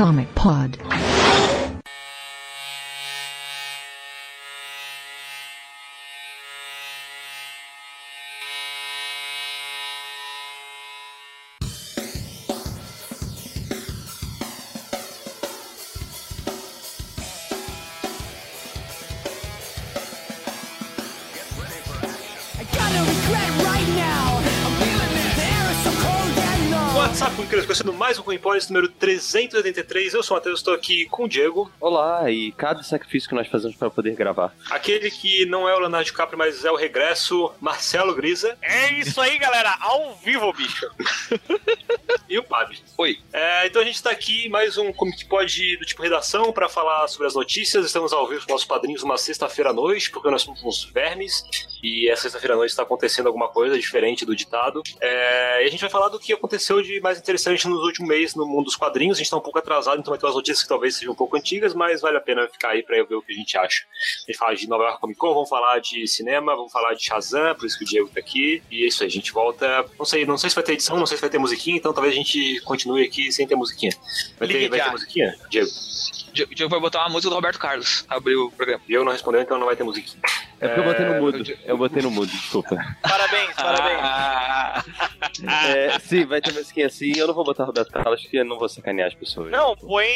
Comic Pod. Um Comimpólis número 383. Eu sou o Matheus, estou aqui com o Diego. Olá, e cada sacrifício que nós fazemos para poder gravar. Aquele que não é o Leonardo DiCaprio, mas é o regresso, Marcelo Grisa. É isso aí, galera, ao vivo, bicho. E o Pab. Oi. É, então a gente está aqui mais um Comic Pod do tipo redação para falar sobre as notícias. Estamos ao vivo com nossos padrinhos uma sexta-feira à noite, porque nós somos uns vermes. E essa sexta-feira à noite está acontecendo alguma coisa diferente do ditado. É, e a gente vai falar do que aconteceu de mais interessante nos últimos meses no mundo dos quadrinhos. A gente está um pouco atrasado, então vai ter umas notícias que talvez sejam um pouco antigas, mas vale a pena ficar aí para ver o que a gente acha. A gente fala de Nova York Comic Con, vamos falar de cinema, vamos falar de Shazam, por isso que o Diego tá aqui. E é isso aí, a gente volta. Não sei, não sei se vai ter edição, não sei se vai ter musiquinha, então talvez a gente continue aqui sem ter musiquinha. Vai, ter, vai ter musiquinha, Diego? Diego vai botar uma música do Roberto Carlos. Abriu o programa. Diego não respondeu, então não vai ter musiquinha. É porque eu botei no mudo. eu- botei no mudo, desculpa. Parabéns, parabéns. É, sim, vai ter musiquinha assim. Eu não vou botar Roberto Carlos, porque eu não vou sacanear as pessoas. Não, põe.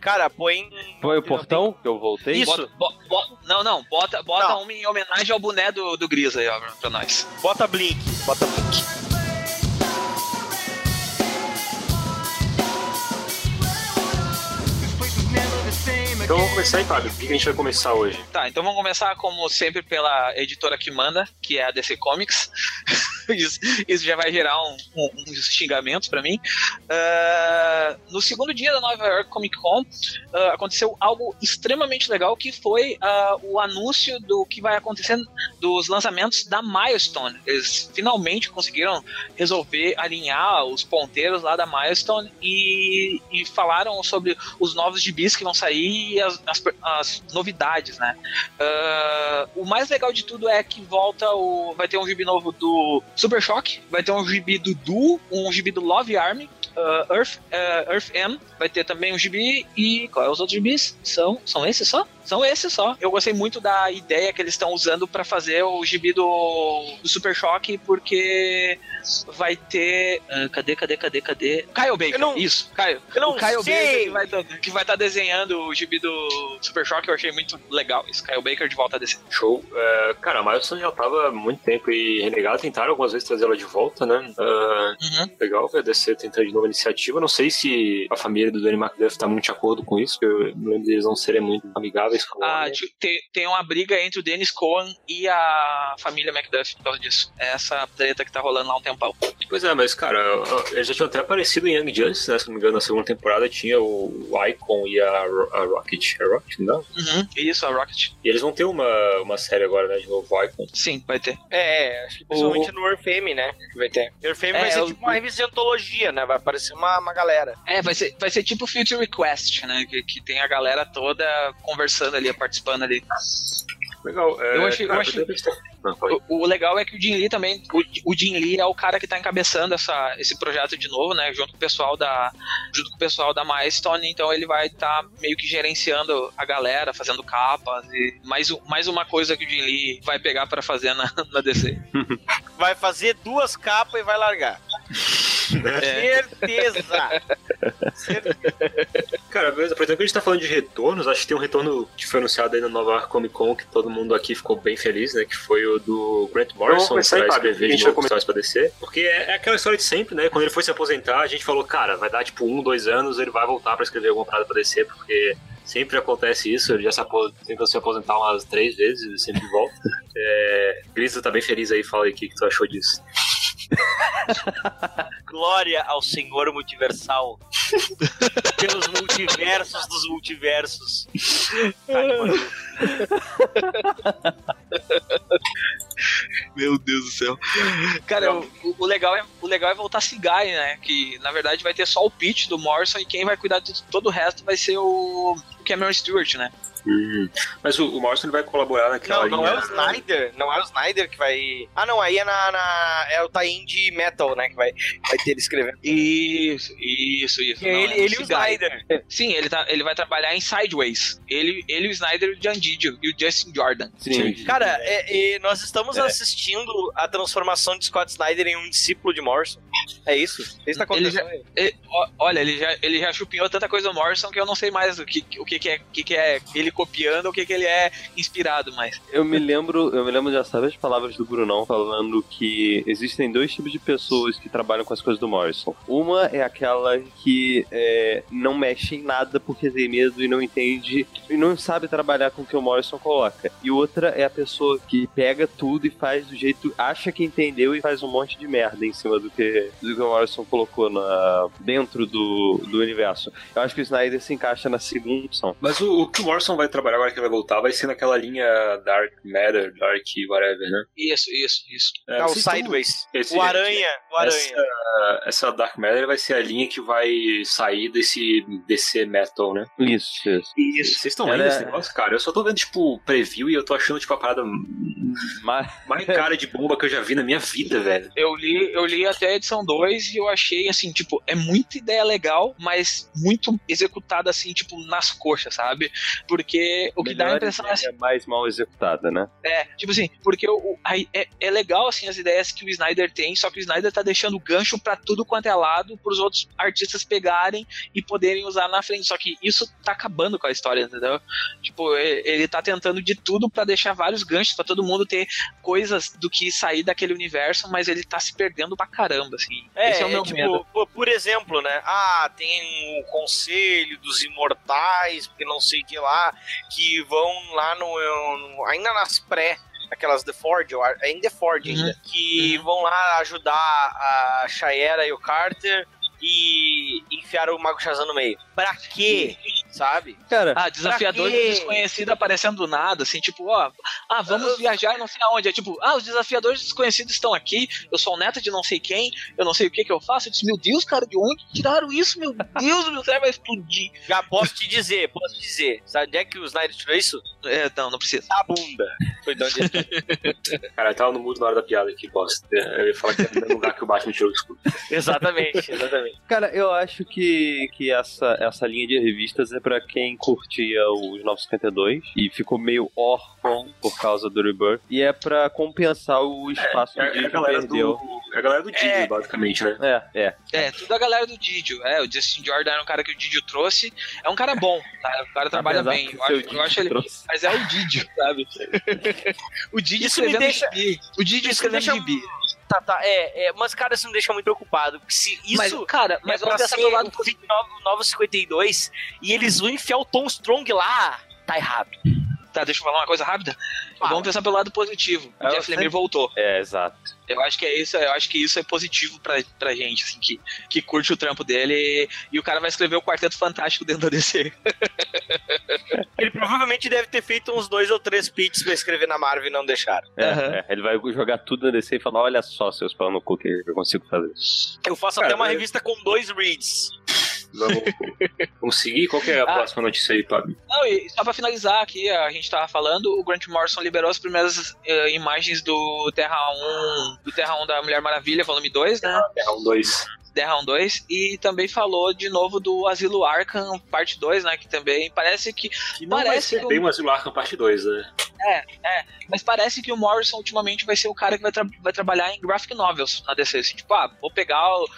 Cara, põe. Foi o portão que eu voltei? Isso. Bota- bo- bo- não, não, bota, bota Não. uma em homenagem ao boné do, do Gris aí, ó, pra nós. Bota Blink. Bota Blink. Então vamos começar aí, Fábio. O que a gente vai começar hoje? Tá, então vamos começar, como sempre, pela editora que manda, que é a DC Comics. isso, isso já vai gerar um- um- uns xingamentos pra mim. Ah, no segundo dia da Nova York Comic Con, ah, aconteceu algo extremamente legal, que foi ah, o anúncio do que vai acontecer dos lançamentos da Milestone. Eles finalmente conseguiram resolver alinhar os ponteiros lá da Milestone e, e falaram sobre os novos gibis que vão sair e as, as- as novidades, né? O mais legal de tudo é que volta o. Vai ter um gibi novo do Super Shock, vai ter um gibi do Du, um gibi do Love Army. ah, Earth, ah, Earth M vai ter também um gibi e qual é os outros gibis? São, são esses só? São esses só. Eu gostei muito da ideia que eles estão usando pra fazer o gibi do, do Super Choque, porque vai ter. ah, cadê, cadê, cadê, cadê? Kyle Baker. Não- Isso, Kyle. Eu não o Kyle sei. Baker que vai, tá- que vai estar desenhando o gibi do Super Choque, eu achei muito legal isso. Kyle Baker de volta a desenhar. Show. É, cara, a Milestone já tava há muito tempo e renegada. Tentaram algumas vezes trazer ela de volta, né? Ah, Uhum. legal a DC tentando de novo a iniciativa. Não sei se a família do Danny McDuff tá muito de acordo com isso, porque eu me lembro deles não serem muito amigáveis com Ah, ela. ti- tem, tem uma briga entre o Dennis Cohen e a família Macduff por causa disso. É essa treta que tá rolando lá há um tempão. Pois é, mas cara, eles já tinham até aparecido em Young Justice, né? Se não me engano, na segunda temporada tinha o Icon e a, Ro- a Rocket. É Rocket, não? Uhum. Isso, a Rocket. E eles vão ter uma, uma série agora, né? De novo, Icon. Sim, vai ter. É, acho que principalmente Earthfame, né? Que vai ter. Earthfame É, vai ser eu- tipo uma revista de antologia, né? Vai aparecer uma, uma galera. É, vai ser, vai ser tipo Future Request, né? Que, que tem a galera toda conversando ali, participando ali. Legal. É, Eu achei- eu cara, achei- pode. O, o legal é que o Jim Lee também, o, o Jim Lee é o cara que tá encabeçando essa, esse projeto de novo, né? Junto com o pessoal da, junto com o pessoal da Milestone, então ele vai estar meio que gerenciando a galera, fazendo capas e mais, um- mais uma coisa que o Jim Lee vai pegar pra fazer na, na DC. Vai fazer duas capas e vai largar. É. Certeza! Certeza. Cara, beleza. Aproveitando que a gente tá falando de retornos, acho que tem um retorno que foi anunciado aí na Nova York Comic Con que todo mundo aqui ficou bem feliz, né? Que foi o do Grant Morrison, começar que aí, vai Fábio. escrever A gente de vai novo histórias pra descer. Porque é, é aquela história de sempre, né? Quando ele foi se aposentar, a gente falou, cara, vai dar tipo um, dois anos, ele vai voltar pra escrever alguma parada pra descer, porque sempre acontece isso. Ele já se tentou se aposentar umas três vezes e sempre volta. É... Grisa tá bem feliz aí, fala aí o que, que tu achou disso. Glória ao Senhor Multiversal. Pelos multiversos dos multiversos. Meu Deus do céu. Cara, o, o- legal é, o legal é voltar Guy, né? Que na verdade vai ter só o pitch do Morrison e quem vai cuidar de todo o resto vai ser o Cameron Stewart, né? Hum. Mas o, o Morrison ele vai colaborar naquela Não, não linha. é o Snyder. Não é o Snyder que vai. Ah, não, aí é na. na- é o tie de Metal, né? Que vai, vai ter ele escrevendo. Isso, isso, isso. É Não, ele, é ele e o guy. Snyder. Sim, ele, tá, ele vai trabalhar em Sideways. Ele, ele o Snyder, o John Didio e o Justin Jordan. Sim. Cara, é- é, nós estamos assistindo a transformação de Scott Snyder em um discípulo de Morrison. É isso? Isso tá Ele acontecendo aí. E, ó, olha, ele já, ele já chupinhou tanta coisa do Morrison que eu não sei mais o que, o que, que, é, o que, que é ele copiando ou o que, que ele é inspirado mais. Eu me lembro, eu me lembro já sabe as palavras do Brunão falando que existem dois tipos de pessoas que trabalham com as coisas do Morrison. Uma é aquela que é, não mexe em nada porque tem medo e não entende e não sabe trabalhar com o que o Morrison coloca. E outra é a pessoa que pega tudo e faz do jeito, acha que entendeu e faz um monte de merda em cima do que, do que o Morrison colocou na, dentro do, do universo. Eu acho que o Snyder se encaixa na segunda opção. Mas o, o que o Morrison vai trabalhar agora que vai voltar vai ser naquela linha Dark Matter, Dark whatever, né? Isso, isso, isso. É, É o Sideways. esse- O Aranha. O Aranha. Essa, essa Dark Matter vai ser a linha que vai sair desse DC Metal, né? Isso, isso. Isso. Vocês estão vendo esse negócio, cara? Eu só tô vendo, tipo, preview e eu tô achando, tipo, a parada Mas mais cara de bomba que eu já vi na minha vida, velho. Eu li, eu li até a edição 2 e eu achei assim, tipo, é muita ideia legal, mas muito executada assim, tipo, nas coxas, sabe? Porque o que dá a melhor impressão é assim, ideia mais mal executada, né? É, tipo assim, porque o, o- aí é, é legal assim as ideias que o Snyder tem, só que o Snyder tá deixando gancho pra tudo quanto é lado pros outros artistas pegarem e poderem usar na frente. Só que isso tá acabando com a história, entendeu? Tipo, ele tá tentando de tudo pra deixar vários ganchos pra todo mundo ter coisas do que sair daquele universo, mas ele tá se perdendo pra caramba, assim. É, Esse é o é meu tipo, medo. por, por exemplo, né? Ah, tem o Conselho dos Imortais, porque não sei o que lá, que vão lá no, no- ainda nas pré, aquelas The acho- é em The Forge Uhum. ainda, que vão lá ajudar a Shayera e o Carter e enfiar o Mago Shazam no meio. Pra quê? Sabe? Cara, Ah, desafiador Pra quê? desconhecido aparecendo do nada, assim, tipo, ó, ah, vamos viajar não sei aonde. É tipo, ah, os desafiadores desconhecidos estão aqui, eu sou o neto de não sei quem, eu não sei o que que eu faço. Eu disse, meu Deus, cara, de onde tiraram isso? Meu Deus, meu cérebro vai explodir. Já posso te dizer, posso te dizer. Sabe onde é que o Snyder tirou isso? É, não, não precisa. Da bunda. Foi de onde ele Cara, eu tava no mudo na hora da piada aqui, bosta. Eu ia falar que é no lugar que o Batman tirou o escudo. Exatamente, exatamente. Cara, eu acho que, que essa, essa linha de revistas é pra quem curtia os 952 e ficou meio órfão por causa do Rebirth. E é pra compensar o espaço É, que é a ele galera perdeu. do. É a galera do Didi, É. basicamente, né? É, é. É, tudo a galera do Didio. É, o Justin Jordan era um cara que o Didio trouxe. É um cara bom, tá? O cara trabalha Apesar bem. que Eu acho, eu acho ele. trouxe. Mas é o Didio, sabe? o Didio escrevendo deixa- gibi. O Didio escrevendo deixa- gibi. Tá, tá, é, é, mas cara, isso me deixa muito preocupado. Porque se isso Mas, cara, mas é vamos pra pensar ser pelo lado o fim de Novo, Novo 52 e eles vão enfiar o Tom Strong lá, tá errado. Tá, deixa eu falar uma coisa rápida. Fala. Vamos pensar pelo lado positivo. O É, Jeff. Lemire voltou. É, exato. Eu acho que é isso, eu acho que isso é positivo pra, pra gente, assim, que, que curte o trampo dele e, e o cara vai escrever o Quarteto Fantástico dentro da DC. Ele provavelmente deve ter feito uns dois ou três pitches pra escrever na Marvel e não deixaram. É, Aham. é. Ele vai jogar tudo na DC e falar: olha só, seus pau no cu que eu consigo fazer. Eu faço Cara, até uma mas- revista com dois reads. Vamos, vamos seguir? Qual é a Ah. próxima notícia aí, Fábio? Não, e só pra finalizar aqui, a gente tava falando, o Grant Morrison liberou as primeiras eh, imagens do Terra 1, do Terra 1 da Mulher Maravilha, volume 2, né? Dois. Terra 1 2, e também falou de novo do Asilo Arkham, parte 2, né? Que também parece que. Que não vai Parece ser que o- bem o Asilo Arkham parte 2, né? Mas parece que o Morrison ultimamente vai ser o cara que vai, tra- vai trabalhar em graphic novels na DC. Assim, tipo, ah, vou pegar. o-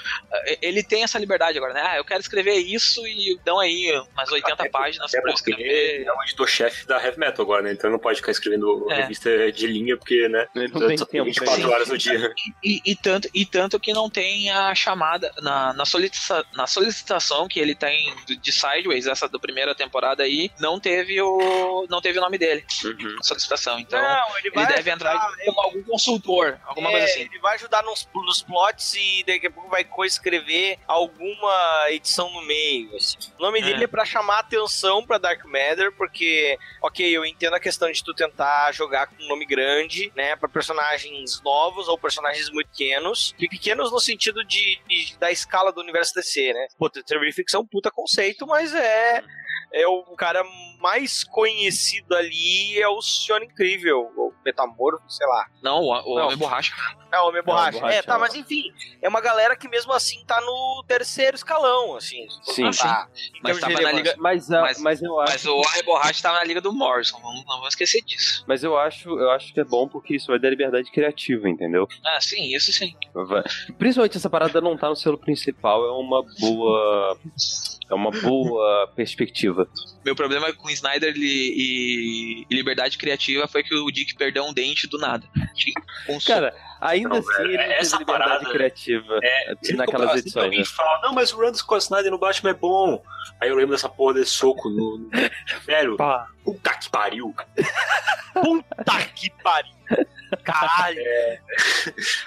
eh, Ele tem essa liberdade agora, né? Ah, eu quero escrever isso e dão aí umas 80 Até- páginas É pra escrever. ele é o editor-chefe da Heavy Metal agora, né? Então ele não pode ficar escrevendo É. revista de linha, porque, né? Ele não tem só tempo pra 24 isso. horas no dia. E, e tanto, e tanto que não tem a chamada na, na, solicita- na solicitação que ele tem de- de Sideways, essa da primeira temporada aí, não teve o não teve o nome dele. Uhum. solicitação. Então, não, ele ele deve entrar ajudar, como algum consultor, alguma é, coisa assim. Ele vai ajudar nos, nos plots e daqui a pouco vai coescrever alguma edição no meio. assim. O nome É. dele é pra chamar atenção pra Dark Matter, porque, ok, eu entendo a questão de tu tentar jogar com um nome grande, né, pra personagens novos ou personagens muito pequenos. E pequenos no sentido de, de- da escala do universo DC, né? Pô, The Terrifics é um puta conceito, mas é. É o cara mais conhecido ali é o Senhor Incrível, ou Metamorfo, sei lá. Não, o, o Não. Homem Borracha. É, o Homem Borracha. Borracha, é, tá, é. mas enfim, é uma galera que mesmo assim tá no terceiro escalão, assim. Sim. Tá, em Mas tava na relevância. liga. Mas, a- Mas- mas eu acho. Mas o Homem Borracha tava na liga do Morrison. Vamos, não vamos esquecer disso. Mas eu acho, eu acho que é bom porque isso vai dar liberdade criativa, entendeu? Ah, sim, isso sim. Vai- Principalmente essa parada não tá no selo principal, é uma boa. É uma boa perspectiva. Meu problema com Snyder e, e- liberdade criativa foi que o Dick perdeu um dente do nada. Um soco. Cara, ainda Não, assim velho, ele teve essa liberdade parada- criativa É, naquelas sempre edições. alguém Né? fala, não, mas o Run Scott Snyder no Batman é bom. Aí eu lembro dessa porra desse soco no. no- Velho, Pá. puta que pariu. Puta que pariu. Caralho.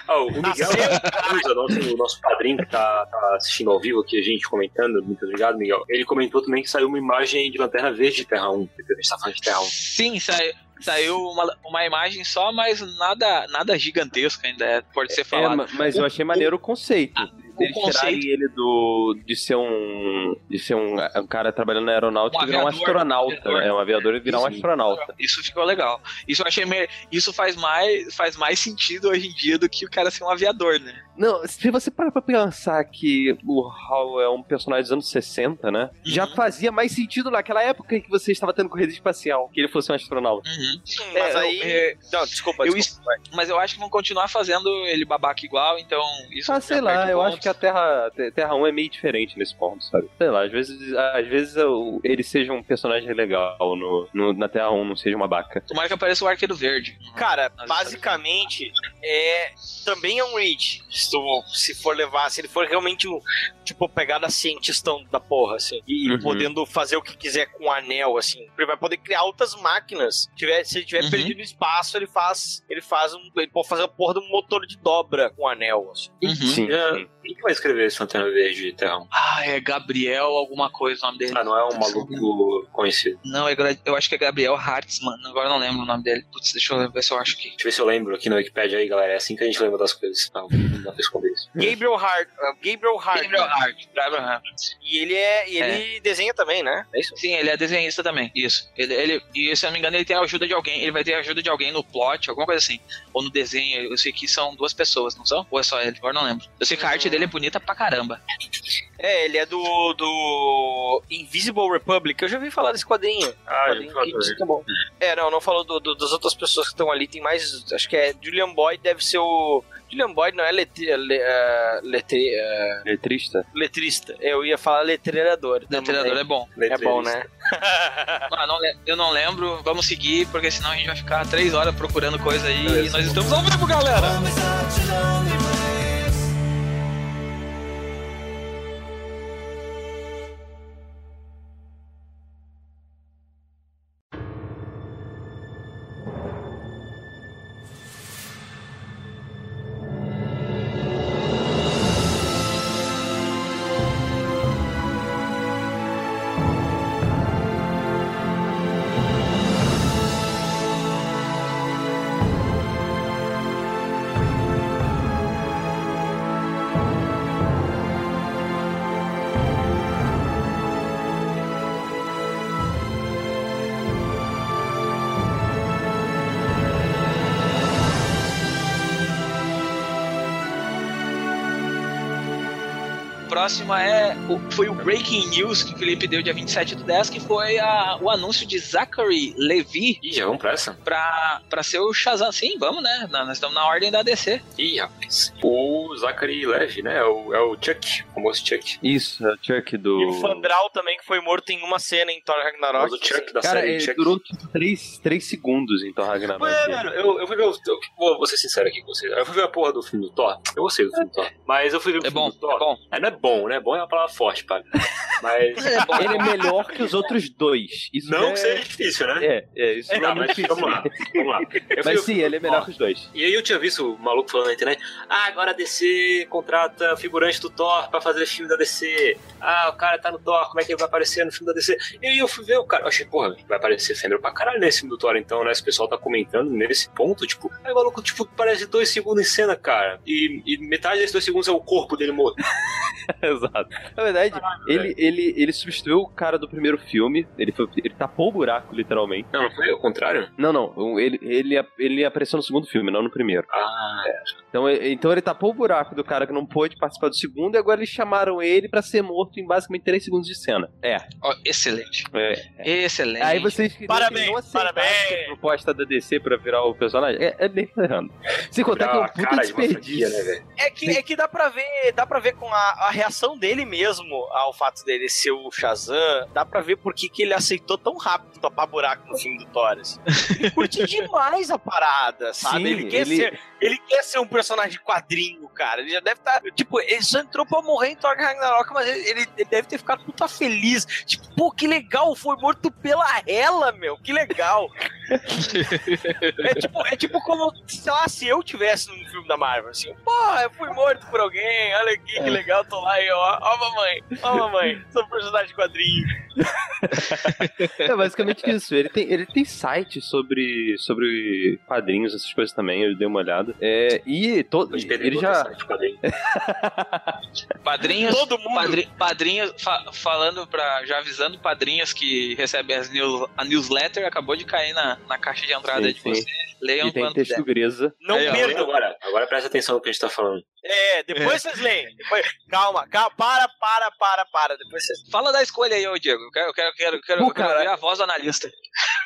Ah, o Miguel Souza, nosso, nosso padrinho que tá, tá assistindo ao vivo aqui, a gente comentando, muito obrigado, Miguel. Ele comentou também que saiu uma imagem de Lanterna Verde de Terra 1. A gente tá falando de Terra 1. Sim, saiu, saiu uma, uma imagem só, mas nada, nada gigantesco ainda é, pode ser É, falado. ma- mas eu achei maneiro o conceito. o Eles tirarem conceito- ele do. de ser um. de ser um, um cara trabalhando na aeronáutica Um e virar um astronauta. aviador. É um aviador e virar um Sim. astronauta. Isso ficou legal. Isso eu achei me... Isso faz mais, faz mais sentido hoje em dia do que o cara ser um aviador, né? Não, se você parar pra pensar que o Hal é um personagem dos anos 60, né? Já Uhum. fazia mais sentido naquela época em que você estava tendo corrida espacial, que ele fosse um astronauta. Uhum. Mas É, aí. é, Não, desculpa, eu desculpa. vai. mas eu acho que vão continuar fazendo ele babaca igual, então isso Ah, me sei lá, eu acho que a Terra, Te- Terra 1 é meio diferente nesse ponto, sabe? Sei lá, às vezes, às vezes eu- ele seja um personagem legal no, no- na Terra 1, não seja uma baca. Tomara que apareça o Arqueiro Verde. Cara, basicamente, é também é um reach. Se, tu- se for levar, se ele for realmente um, tipo, pegada cientistão da porra, assim, e Uhum. podendo fazer o que quiser com o anel, assim, ele vai poder criar outras máquinas. Tiver, se ele tiver Uhum. perdido espaço, ele faz, ele faz um, ele pode fazer a porra de um motor de dobra com o anel, assim. Uhum. Sim, É, sim. Quem que vai escrever esse Lanterna Verde 1? Ah, é Gabriel alguma coisa o nome dele. Ah, não é um maluco conhecido. Não, é, eu acho que é Gabriel Hartzman, agora eu não lembro o nome dele. Putz, deixa eu ver se eu acho aqui. Deixa eu ver se eu lembro aqui na Wikipedia aí, galera. É assim que a gente lembra das coisas. Tá, não dá pra esconder isso. Gabriel Hart, uh, Gabriel Hart. Gabriel Hart, Gabriel Hart. E ele é, e ele desenha também, né? É isso? Sim, ele é desenhista também, isso. Ele, ele, e se eu não me engano, ele tem a ajuda de alguém. Ele vai ter a ajuda de alguém no plot, alguma coisa assim. Ou no desenho. Eu sei que são duas pessoas, não são? Ou é só ele? Agora não lembro. Eu sei que a arte dele é bonita pra caramba. É, ele é do, do Invisible Republic. Eu já ouvi falar desse quadrinho. Ah, Quadrinho que é bom. É, não, não falou do, do- das outras pessoas que estão ali. Tem mais. Acho que é Julian Boyd, deve ser o. Julian Boyd não é letri, le, eh, letri, eh, Letrista? letrista. Eu ia falar letreirador. O treinador é bom. É bom, né? Ah, não eu não lembro. Vamos seguir, porque senão a gente vai ficar três horas procurando coisa aí. Beleza. E nós estamos ao vivo, galera! Home próxima é o- foi o Breaking News que o Felipe deu dia 27 do 10, que foi a- o anúncio de Zachary Levi Ih, já vamos pra essa? pra, pra ser o Shazam. Sim, vamos, né? Na- Nós estamos na ordem da DC. Ih, rapaz. O Zachary Levy, né? É o, é o Chuck, o famoso Chuck. Isso, é o Chuck do. E o Fandral também, que foi morto em uma cena em Thor O Ragnarok. famoso Chuck da Cara, série ele Chuck. durou tipo 3, três segundos em Thor Ragnarok. Ué, mano, eu, eu fui ver o. Eu, vou, vou ser sincero aqui com você. Eu fui ver a porra do filme do Thor. Eu gostei do filme do Thor. Mas eu fui ver o É filme bom, do Thor. é bom. É, não é bom, né? Bom é uma palavra forte, pá. Mas. Ele é melhor que os outros dois. Isso Não é... que seja difícil, né? É, é, isso não é Tá, muito mas difícil. vamos lá, vamos lá. Eu Mas fui- sim, ele é melhor Ó, que os dois. E aí eu tinha visto o maluco falando na internet, ah, agora a DC contrata figurante do Thor pra fazer filme da DC. Ah, o cara tá no Thor, como é que ele vai aparecer no filme da DC? E aí eu fui ver o cara, eu achei, porra, vai aparecer Fender pra caralho nesse filme do Thor então, né? Esse pessoal tá comentando nesse ponto, tipo, aí o maluco, tipo, parece dois segundos em cena, cara. E, e metade desses dois segundos é o corpo dele morto. Exato. Na verdade, ele, ele, ele substituiu o cara do primeiro filme. Ele, foi, ele tapou o buraco, literalmente. Não, não foi o contrário? Não, não. Ele, ele, ele apareceu no segundo filme, não no primeiro. Ah, Então, e- então ele tapou o buraco do cara que não pôde participar do segundo e agora eles chamaram ele pra ser morto em basicamente 3 segundos de cena. É. Ó, excelente. é. Excelente. Aí vocês Parabéns, que não parabéns. a proposta da DC pra virar o personagem? É, é nem ferrando. Sem contar que é um a puta de franquia, desperdício. né, velho? É que, é que dá pra ver, dá pra ver com a, a reação dele mesmo ao fato dele ser o Shazam, dá pra ver por que, que ele aceitou tão rápido tapar buraco no filme do Thor. assim. Ele curte demais a parada, sabe? Sim, ele, quer ele- Ser, ele quer ser um personagem de quadrinho, cara. Ele já deve estar. tipo, ele só entrou pra morrer em Thor Ragnarok, mas ele, ele- deve ter ficado puta feliz. Tipo, pô, que legal, foi morto pela ela, meu, que legal. é, tipo, é tipo como, sei lá, se eu tivesse num filme da Marvel, assim, pô, eu fui morto por alguém, olha aqui, que legal, tô lá e ó, ó mamãe, ó mamãe, sou um personagem de quadrinho. É basicamente isso. Ele tem, ele tem site sobre, sobre quadrinhos, essas coisas também. Eu dei uma olhada. É, e to, ele já. Padrinhos. Todo mundo. Padri, padrinhos, fa- falando pra. Já avisando padrinhos que recebem as news, a newsletter, acabou de cair na, na caixa de entrada Sim, de sim. vocês. Leiam E tem quando texto greza. Não perdam. Agora, agora presta atenção no que a gente tá falando. É, depois vocês leem. Depois- calma, calma, para, para, para, para. Depois vocês. Fala da escolha aí, ô Diego. Eu quero, eu quero, quero, quero, Pô, eu quero cara. ver a voz do analista.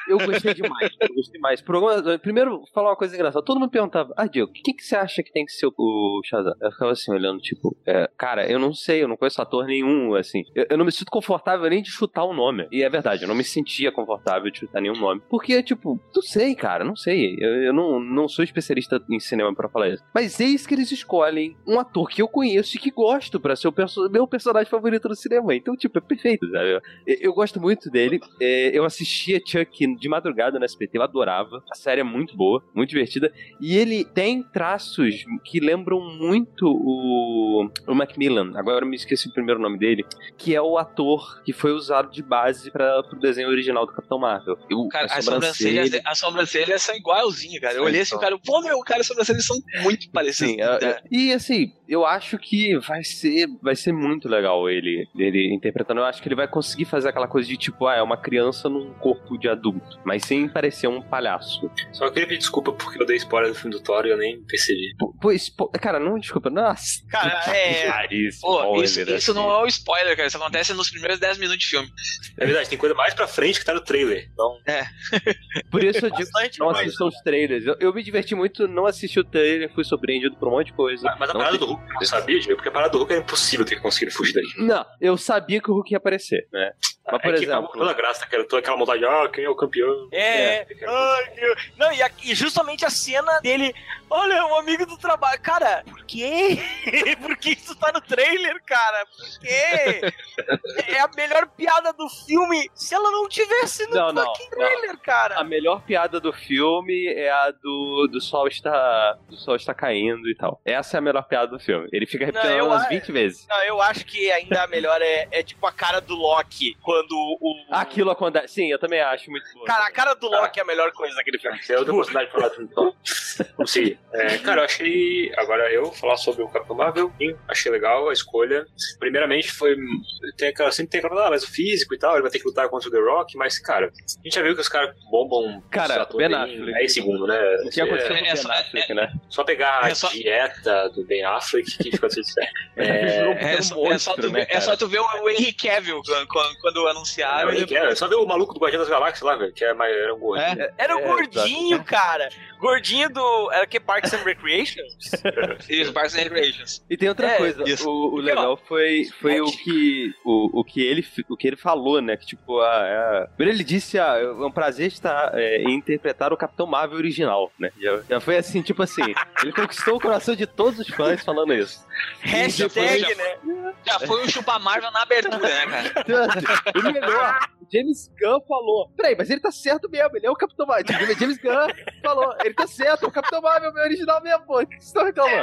Eu gostei demais. eu gostei mais. Programa- primeiro, falar uma coisa engraçada. Todo mundo perguntava, ah, Diego, quem que você acha que tem que ser o Shazam? Eu ficava assim, olhando, tipo, é, cara, eu não sei, eu não conheço ator nenhum, assim. Eu, eu não me sinto confortável nem de chutar o nome. E é verdade, eu não me sentia confortável de chutar nenhum nome. Porque, tipo, não sei, cara, não sei. Eu, eu não, não sou especialista em cinema pra falar isso. Mas eis que eles escolhem um ator que eu conheço e que gosto pra ser o perso- meu personagem favorito do cinema. Então, tipo, é perfeito, sabe? Eu, eu gosto muito dele. É, eu assistia Chuck de madrugada no SBT, eu adorava. A série é muito boa, muito divertida. E ele tem traços que lembram muito o, o Macmillan. Agora eu me esqueci o primeiro nome dele. Que é o ator que foi usado de base para o desenho original do Capitão Marvel. Eu, Cara, a as sobrancelhas, as sobrancelhas são igualzinhas, cara. Eu olhei assim, o cara, pô, meu, cara, as sobrancelhas são muito parecidas. Sim, é- é- e assim, eu acho que vai ser, vai ser muito legal ele, ele interpretando. Eu acho que ele vai conseguir fazer aquela coisa de tipo, ah, é uma criança num corpo de adulto, mas sem parecer um palhaço. Só queria pedir desculpa porque eu dei spoiler do filme do Thor e eu nem percebi. Pois, cara, não, desculpa, nossa. Cara, é. Pô, isso, spoiler, isso assim. não é um spoiler, cara. Isso acontece nos primeiros 10 minutos de filme. É verdade, tem coisa mais pra frente que tá no trailer. Então, Por isso eu digo, Bastante não assistam os trailers. Eu, eu me diverti muito, não assisti o trailer, fui surpreendido por um monte de coisa. Mas a Não parada do Hulk eu não sabia, porque a parada do Hulk era impossível ter conseguido fugir daí. Não, eu sabia que o Hulk ia aparecer, né? Mas, por é que exemplo... toda a graça, cara. Toda aquela montagem, ah, quem é o campeão? É, É. Ai, Deus. Não, e, a- e justamente a cena dele, olha, um amigo do trabalho. Cara, por quê? por que isso tá no trailer, cara? Por quê? é a melhor piada do filme se ela não tivesse no Não, não, fucking trailer, cara. A melhor piada do filme é a do, do sol está do sol está caindo e tal. Essa é a melhor piada do filme. Ele fica repetindo Não, eu umas a- 20 vezes. Não, eu acho que ainda a melhor é, é tipo a cara do Loki, quando o... Aquilo acontece. Sim, eu também acho muito bom. Cara, a cara do Loki é a melhor coisa daquele filme. É outra oportunidade de falar do. Vamos seguir. É, cara, eu achei. Agora eu falar sobre o Capitão Marvel. sim, Achei legal a escolha. Primeiramente, foi. Tem aquela, sempre tem aquela, ah, mas o físico e tal, ele vai ter que lutar contra o The Rock, mas, cara, a gente já viu que os caras bombam. Cara, Ben em Affleck. 10 segundos, né? O que aconteceu É, com o é Ben só- Affleck, né? Só pegar a É só- dieta do Ben Affleck que fica tudo certo. É, É, um só, é tu, né, ver, é só tu ver o, o Henry Cavill quando, quando- quando anunciaram. É, e que é, só ver o maluco do Guardião das Galáxias lá, velho, que é mais, era um gordinho. É. Era o É, gordinho, cara. Gordinho do. Era que Parks and Recreation? Isso, Parks and Recreations. E tem outra É, coisa, isso. o, o legal foi, foi o que o, o que ele o que ele falou, né? Que tipo, a, a- primeiro ele disse, ah, é um prazer estar é, em interpretar o Capitão Marvel original, né? Já, já foi assim, tipo assim, ele conquistou o coração de todos os fãs falando isso. Hashtag, já né? Já foi um chupa Marvel na abertura, né, cara? O melhor, o James Gunn falou. Peraí, mas ele tá certo mesmo, ele é o Capitão Marvel. Tipo, James Gunn falou, ele tá certo, é o Capitão Marvel meu original mesmo, pô. O que vocês estão reclamando?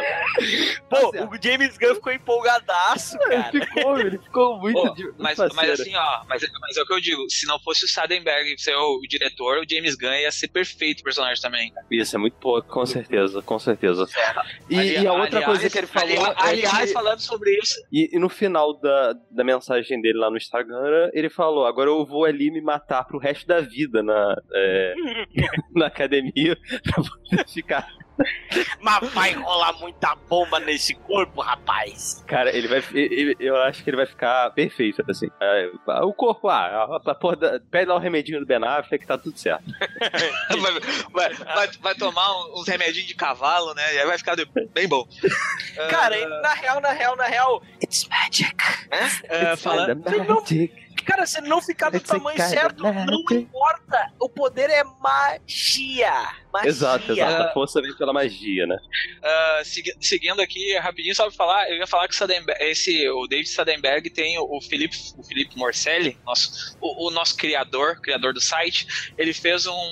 Tá Pô, certo. o James Gunn ficou empolgadaço, Ele cara. ficou, ele ficou muito. Pô, de- Mas, mas assim, ó, mas, mas é o que eu digo, se não fosse o Sadenberg ser o, o diretor, o James Gunn ia ser perfeito o personagem também. Isso, é muito pouco, com certeza, com certeza. E, Ali- e a outra aliás- coisa que ele falou. ali- é aliás, que- falando sobre isso, e, e no final da, da mensagem dele lá no Instagram, ele falou: agora eu vou ali me matar pro resto da vida na, é, na academia pra poder ficar. Mas vai rolar muita bomba nesse corpo, rapaz. Cara, ele vai. ele- eu acho que ele vai ficar perfeito, assim. É, o corpo, ah, a porra da- pede lá o remedinho do Ben Affleck que tá tudo certo. vai, vai, vai, vai tomar uns remedinhos de cavalo, né? E aí vai ficar bem bom. Cara, e na real, na real, na real, it's magic. É, falando, Magic. Cara, se não ficar do It's tamanho certo, não importa. O poder é magia. Magia. Exato, exato. A força vem pela magia, né? ah, segui- seguindo aqui, rapidinho, só pra falar, eu ia falar que o, Sadenberg, esse, o David Sadenberg tem o, o Felipe, o Felipe Morcelli, nosso, o, o nosso criador, criador do site, ele fez um,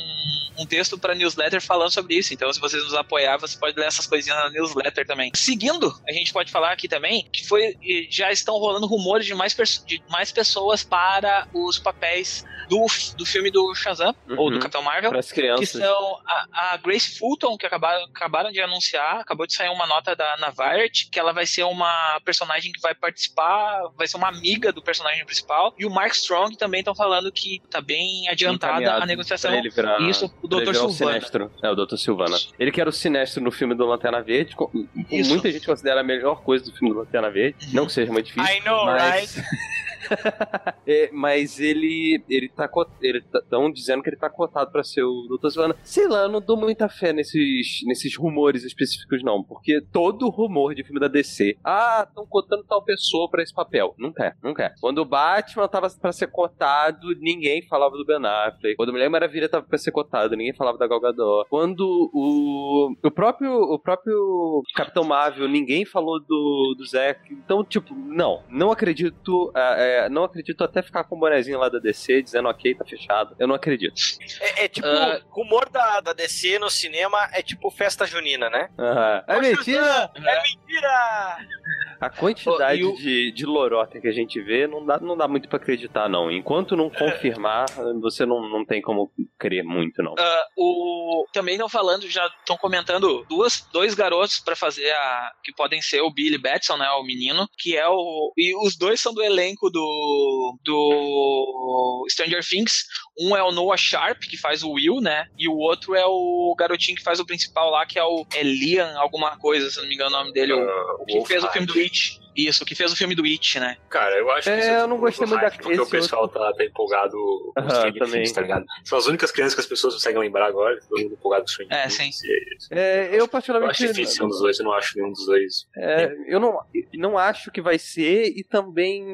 um texto pra newsletter falando sobre isso. Então, se vocês nos apoiar, você pode ler essas coisinhas na newsletter também. Seguindo, a gente pode falar aqui também que foi já estão rolando rumores de mais, de mais pessoas para os papéis do, do filme do Shazam, ou do Uhum. Capitão Marvel Para que são a, a Grace Fulton, que acabaram, acabaram de anunciar, acabou de sair uma nota da na Variety, que ela vai ser uma personagem que vai participar, vai ser uma amiga do personagem principal, e o Mark Strong também estão falando que tá bem adiantada a negociação. Ele virar, Isso, o Dr. Silvana. Sinestro. É, o Dr. Silvana. Ele que era o Sinestro no filme do Lanterna Verde. co- Isso. Muita gente considera a melhor coisa do filme do Lanterna Verde. Uhum. Não que seja muito difícil. I know, mas... right? É, mas ele ele tá ele estão dizendo que ele tá cotado pra ser o Dr. Silvana. Sei lá, eu não dou muita fé nesses nesses rumores específicos não, porque todo rumor de filme da DC, ah, estão cotando tal pessoa pra esse papel. Não quer, não quer. Quando o Batman tava pra ser cotado, ninguém falava do Ben Affleck. Quando a Mulher Maravilha tava pra ser cotado, ninguém falava da Gal Gadot. Quando o o próprio o próprio Capitão Marvel, ninguém falou do do Zack. Então, tipo, não, não acredito, ah, é, não acredito até ficar com o bonezinho lá da DC dizendo ok, tá fechado. Eu não acredito. É, é tipo, Ah. rumor da, da DC no cinema é tipo festa junina, né? É mentira! É mentira! A quantidade Oh, o- de, de lorota que a gente vê não dá, não dá muito pra acreditar, não. Enquanto não confirmar, você não, não tem como crer muito, não. Ah, o também não falando, já estão comentando duas, dois garotos pra fazer a que podem ser o Billy Batson, né, o menino, que é o e os dois são do elenco do do Stranger Things. Um é o Noah Sharp que faz o Will, né, e o outro é o garotinho que faz o principal lá, que é o é Liam alguma coisa, se não me engano o nome dele, o, Ah, o que Wolf fez o filme Hard. do It. Isso, que fez o filme do It, né? Cara, eu acho que É, isso eu não gostei muito hype, da- Porque o pessoal tá, tá empolgado com Aham, os Stranger também. Things, tá ligado? São as únicas crianças que as pessoas conseguem lembrar agora. Todo mundo empolgado com os Stranger É, Things. sim. e é isso. É, eu Eu particularmente. acho difícil um dos dois, eu não acho nenhum dos dois. É, eu não, não acho que vai ser e também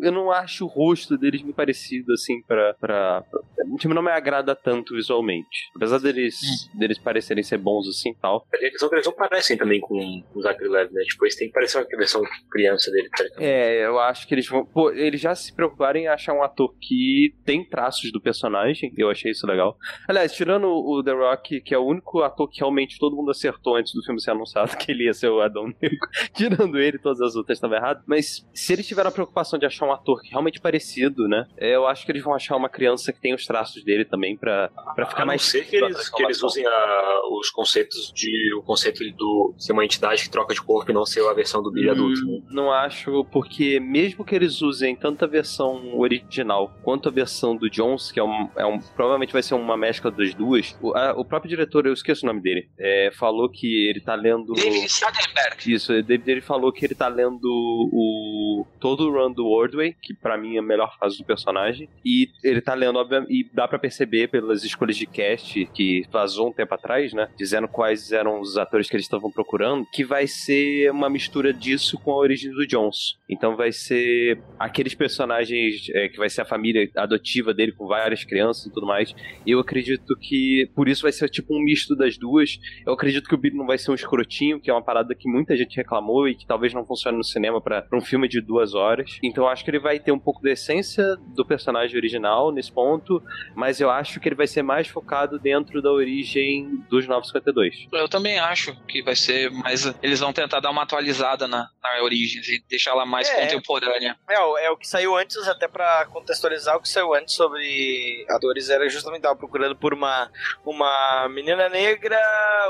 eu não acho o rosto deles me parecido assim pra. pra, pra o time não me agrada tanto visualmente. Apesar deles, deles parecerem ser bons assim e tal. Eles não parecem também com com o Zachary Levi, né? Tipo, eles têm que parecer uma versão criança dele. Tá? É, eu acho que eles vão. Pô, eles já se preocuparem em achar um ator que tem traços do personagem. Eu achei isso legal. Aliás, tirando o The Rock, que é o único ator que realmente todo mundo acertou antes do filme ser anunciado, que ele ia ser o Adão Negro. Tirando ele, todas as outras estavam erradas. Mas se eles tiveram a preocupação de achar um ator que realmente parecido, né? é, Eu acho que eles vão achar uma criança que tem os traços dele também pra, pra ficar A não mais. ser que eles, que eles usem a- os conceitos de o conceito do ser uma entidade que troca de corpo e não ser a versão do Billy Hum, adulto. Né? Não acho, porque mesmo que eles usem tanto a versão original quanto a versão do Jones, que é um, é um- provavelmente vai ser uma mescla das duas, o, a- o próprio diretor, eu esqueço o nome dele, é, falou que ele tá lendo. David. Isso, David ele falou que ele tá lendo o todo o run do Broadway, que pra mim é a melhor fase do personagem. E ele tá lendo, e dá pra perceber pelas escolhas de cast que vazou um tempo atrás, né? Dizendo quais eram os atores que eles estavam procurando, que vai ser uma mistura disso com a origem do Jones. Então vai ser aqueles personagens é, que vai ser a família adotiva dele com várias crianças e tudo mais. Eu acredito que por isso vai ser tipo um misto das duas. Eu acredito que o Billy não vai ser um escrotinho, que é uma parada que muita gente reclamou e que talvez não funcione no cinema para um filme de duas horas. Então eu acho que ele vai ter um pouco da essência do personagem original nesse ponto, mas eu acho que ele vai ser mais focado dentro da origem dos 952. Eu também acho que vai ser mais. Eles vão tentar dar uma atualizada na, na origem, assim, deixar ela mais É. contemporânea. É, o- é o que saiu antes, até pra contextualizar, o que saiu antes sobre a Doris era justamente tava procurando por uma, uma menina negra,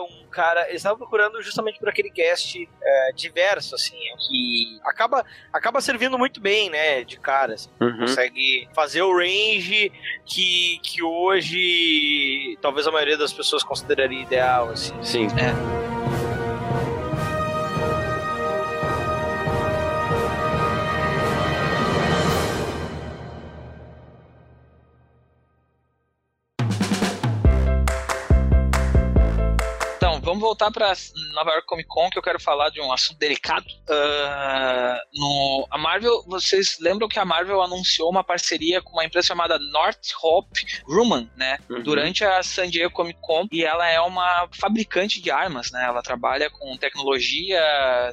um cara. Eles estavam procurando justamente por aquele cast é, diverso, assim, que acaba, acaba servindo muito bem, né? De cara, assim, Uhum. consegue fazer o range que, que hoje talvez a maioria das pessoas consideraria ideal, assim. Sim. Então, vamos voltar pra Nova York Comic Con, que eu quero falar de um assunto delicado. Ah, no, a Marvel, vocês lembram que a Marvel anunciou uma parceria com uma empresa chamada Northrop Grumman, né? Uhum. Durante a San Diego Comic Con, e ela é uma fabricante de armas, né? Ela trabalha com tecnologia,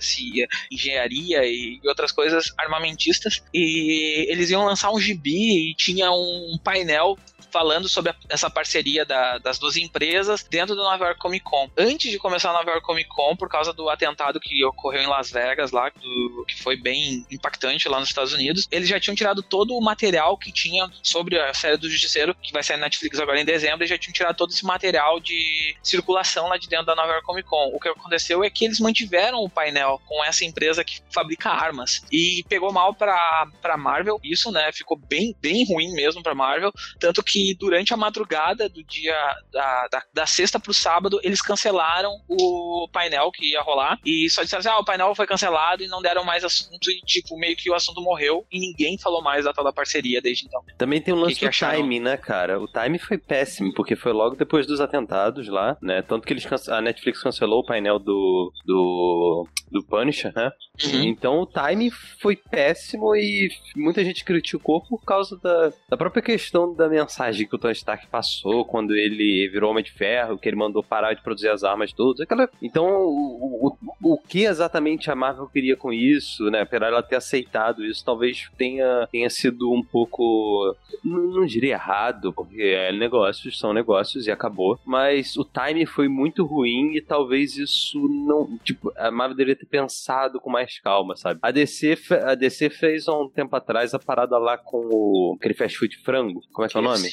ci- engenharia e outras coisas armamentistas. E eles iam lançar um gibi e tinha um painel falando sobre a- essa parceria da- das duas empresas dentro do Nova York Comic Con. Antes de começar a Nova York Comic Con, por causa do atentado que ocorreu em Las Vegas, lá, do- que foi bem impactante lá nos Estados Unidos, eles já tinham tirado todo o material que tinha sobre a série do Justiceiro, que vai sair na Netflix agora em dezembro, eles já tinham tirado todo esse material de circulação lá de dentro da Nova York Comic Con. O que aconteceu é que eles mantiveram o painel com essa empresa que fabrica armas. E pegou mal pra, pra Marvel, isso, né? Ficou bem, bem ruim mesmo pra Marvel. Tanto que durante a madrugada do dia da, da, da sexta pro sábado, eles cancelaram o painel que ia rolar. E só disseram assim: ah, o painel foi cancelado e não deram mais assunto. E, tipo, meio que o assunto morreu. E ninguém falou mais da tal da parceria desde então. Também tem o lance que do acharam? timing, né, cara? O timing foi péssimo, porque foi logo depois dos atentados lá, né? Tanto que eles a Netflix cancelou o painel do, do, do Punisher, né? Uhum. Então o timing foi péssimo e muita gente criticou por causa da, da própria questão da mensagem que o Tony Stark passou quando ele virou Homem de Ferro, que ele mandou parar de produzir as armas todas. Aquela... Então, o, o, o que exatamente a Marvel queria com isso, né? Apesar ela ter aceitado isso, talvez tenha, tenha sido um pouco. Não, não diria errado, porque é negócios, são negócios e acabou. Mas o timing foi muito ruim e talvez isso não. Tipo, a Marvel deveria ter pensado com mais calma, sabe? A DC, a DC fez há um tempo atrás a parada lá com o. aquele fast food frango. Como é que é o nome?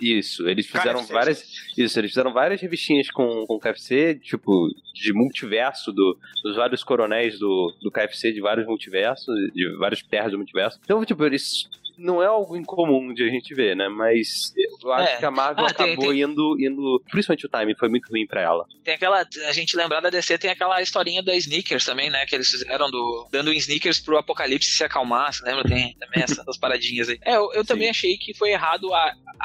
Isso, eles fizeram KFC. várias. Isso, eles fizeram várias revistinhas com, com KFC, tipo, de multiverso, do, dos vários coronéis do, do KFC, de vários multiversos, de várias terras do multiverso. Então, tipo, eles. Não é algo incomum de a gente ver, né? Mas eu acho É. que a Marvel Ah, tem- acabou tem- Indo, indo. Principalmente o timing foi muito ruim pra ela. Tem aquela. A gente lembrar da DC tem aquela historinha da Sneakers também, né? Que eles fizeram do. Dando sneakers pro apocalipse se acalmar. Você lembra? Tem também essa- essas paradinhas aí. É, eu, eu também achei que foi errado a,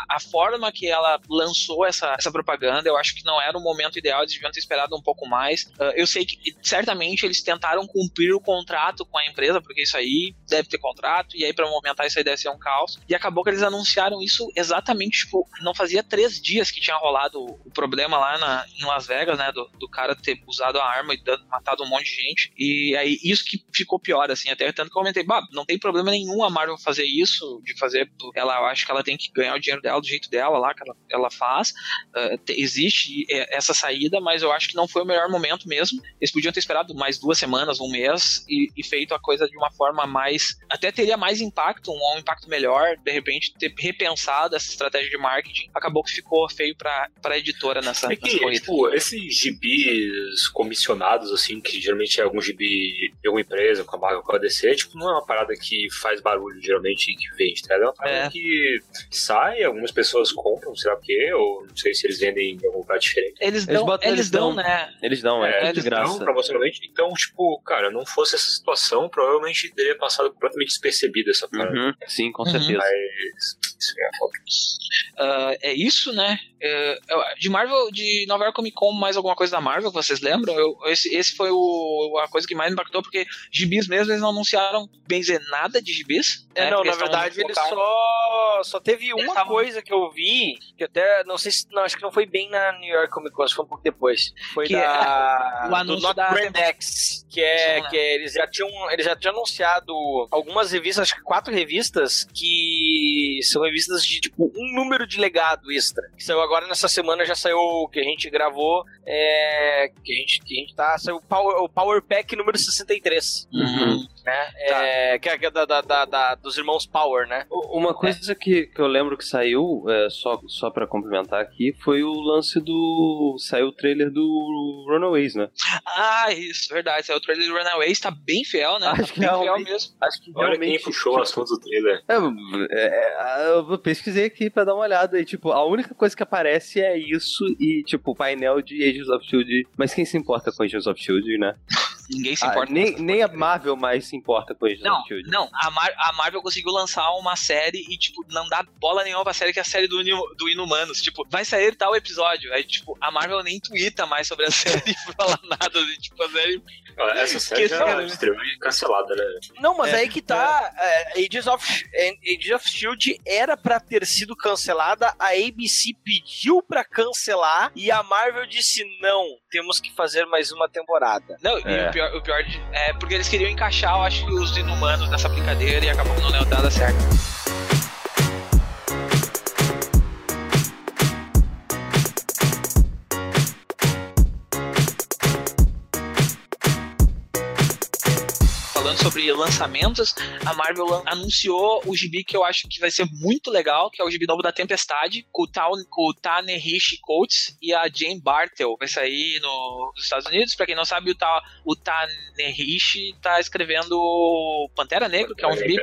a, a forma que ela lançou essa, essa propaganda. Eu acho que não era o momento ideal, eles deviam ter esperado um pouco mais. Ah, eu sei que certamente eles tentaram cumprir o contrato com a empresa, porque isso aí deve ter contrato, e aí pra movimentar isso aí deve ser um caos. E acabou que eles anunciaram isso exatamente, tipo, não fazia três dias que tinha rolado o, problema lá na, em Las Vegas, né? Do, do cara ter usado a arma e matado um monte de gente. E aí isso que ficou pior, assim, até tanto que eu comentei, não tem problema nenhum a Marvel fazer isso, de fazer. Ela, eu acho que ela tem que ganhar o dinheiro dela do jeito dela lá, que ela, ela faz. Uh, te- existe é, essa saída, mas eu acho que não foi o melhor momento mesmo. Eles podiam ter esperado mais duas semanas, um mês, e, e feito a coisa de uma forma mais. Até teria mais impacto, um, um impacto melhor, de repente ter repensado essa estratégia de marketing, acabou que ficou feio pra, pra editora nessa, É que, tipo, esses gibis comissionados, assim, que geralmente é algum gibi de alguma empresa, com a Marvel, com a DC, tipo, não é uma parada que faz barulho, geralmente, e que vende, tá? É uma parada É. que sai, algumas pessoas compram, sei lá o quê, ou não sei se eles vendem em algum lugar diferente. Eles Eles dão, botam- eles eles dão, dão. né? Eles dão, é, de eles dão graça. promocionalmente. Então, tipo, cara, não fosse essa situação, provavelmente teria passado completamente despercebida essa parada. Uhum, sim, com Uhum. certeza. Mas isso é é isso, né? É, eu- de Marvel, de Nova York Comic Con, mais alguma coisa da Marvel vocês lembram? Eu- esse, esse foi o, a coisa que mais me impactou, porque gibis mesmo, eles não anunciaram bem dizer nada de gibis. É, né? não, Porque na verdade ele só só teve uma coisa que eu vi, que até não sei se não, acho que não foi bem na New York Comic Con, acho que foi um pouco depois. Foi Que é da o do anúncio Not da Brand X, que é né? que é- eles já tinham eles já tinham anunciado algumas revistas, acho que quatro revistas que são revistas de tipo um número de legado extra. Que saiu agora nessa semana já saiu o que a gente gravou, é, que a gente que a gente tá, saiu o Power, o Power Pack número 63 Uhum. né? É, que é que é da, da, da- da- dos irmãos Power, né? Uma coisa que, que eu lembro que saiu, é, só, só pra complementar aqui, foi o lance do. Saiu o trailer do Runaways, né? Ah, isso, verdade. Saiu o trailer do Runaways, tá bem fiel, né? Acho tá que bem fiel mesmo. Acho que Olha quem realmente. puxou o assunto do trailer. É, é, é, eu pesquisei aqui pra dar uma olhada e, tipo, a única coisa que aparece é isso e, tipo, o painel de Agents of Shield. Mas quem se importa com Agents of Shield, né? Ninguém se Ah, importa. com nem, nem a. Marvel mais se importa com Agents Não, of Shield. não, a, Mar- a Marvel conseguiu lançar uma série e, tipo, não dá bola nenhuma pra série que é a série do, do Inumanos. Tipo, vai sair tal episódio. Aí, tipo, a Marvel nem twitta mais sobre a série e fala nada. Tipo, a série. Essa série já estreou e cancelada, né? Não, mas É, aí que tá. é, Agents, of, é, Agents of Shield era pra ter sido cancelada, a ABC pediu pra cancelar e a Marvel disse: não, temos que fazer mais uma temporada. Não, e É. o pior, o pior de- é porque eles queriam encaixar, eu acho, que os Inumanos nessa brincadeira e acabou que não deu nada certo. Falando sobre lançamentos, a Marvel anunciou o gibi que eu acho que vai ser muito legal, que é o gibi novo da Tempestade, com o, Ta com o Coates e a Jane Bartel. Vai sair no- nos Estados Unidos. Pra quem não sabe, o, Ta o Ta-Nehisi tá escrevendo Pantera Negra, que é um gibi...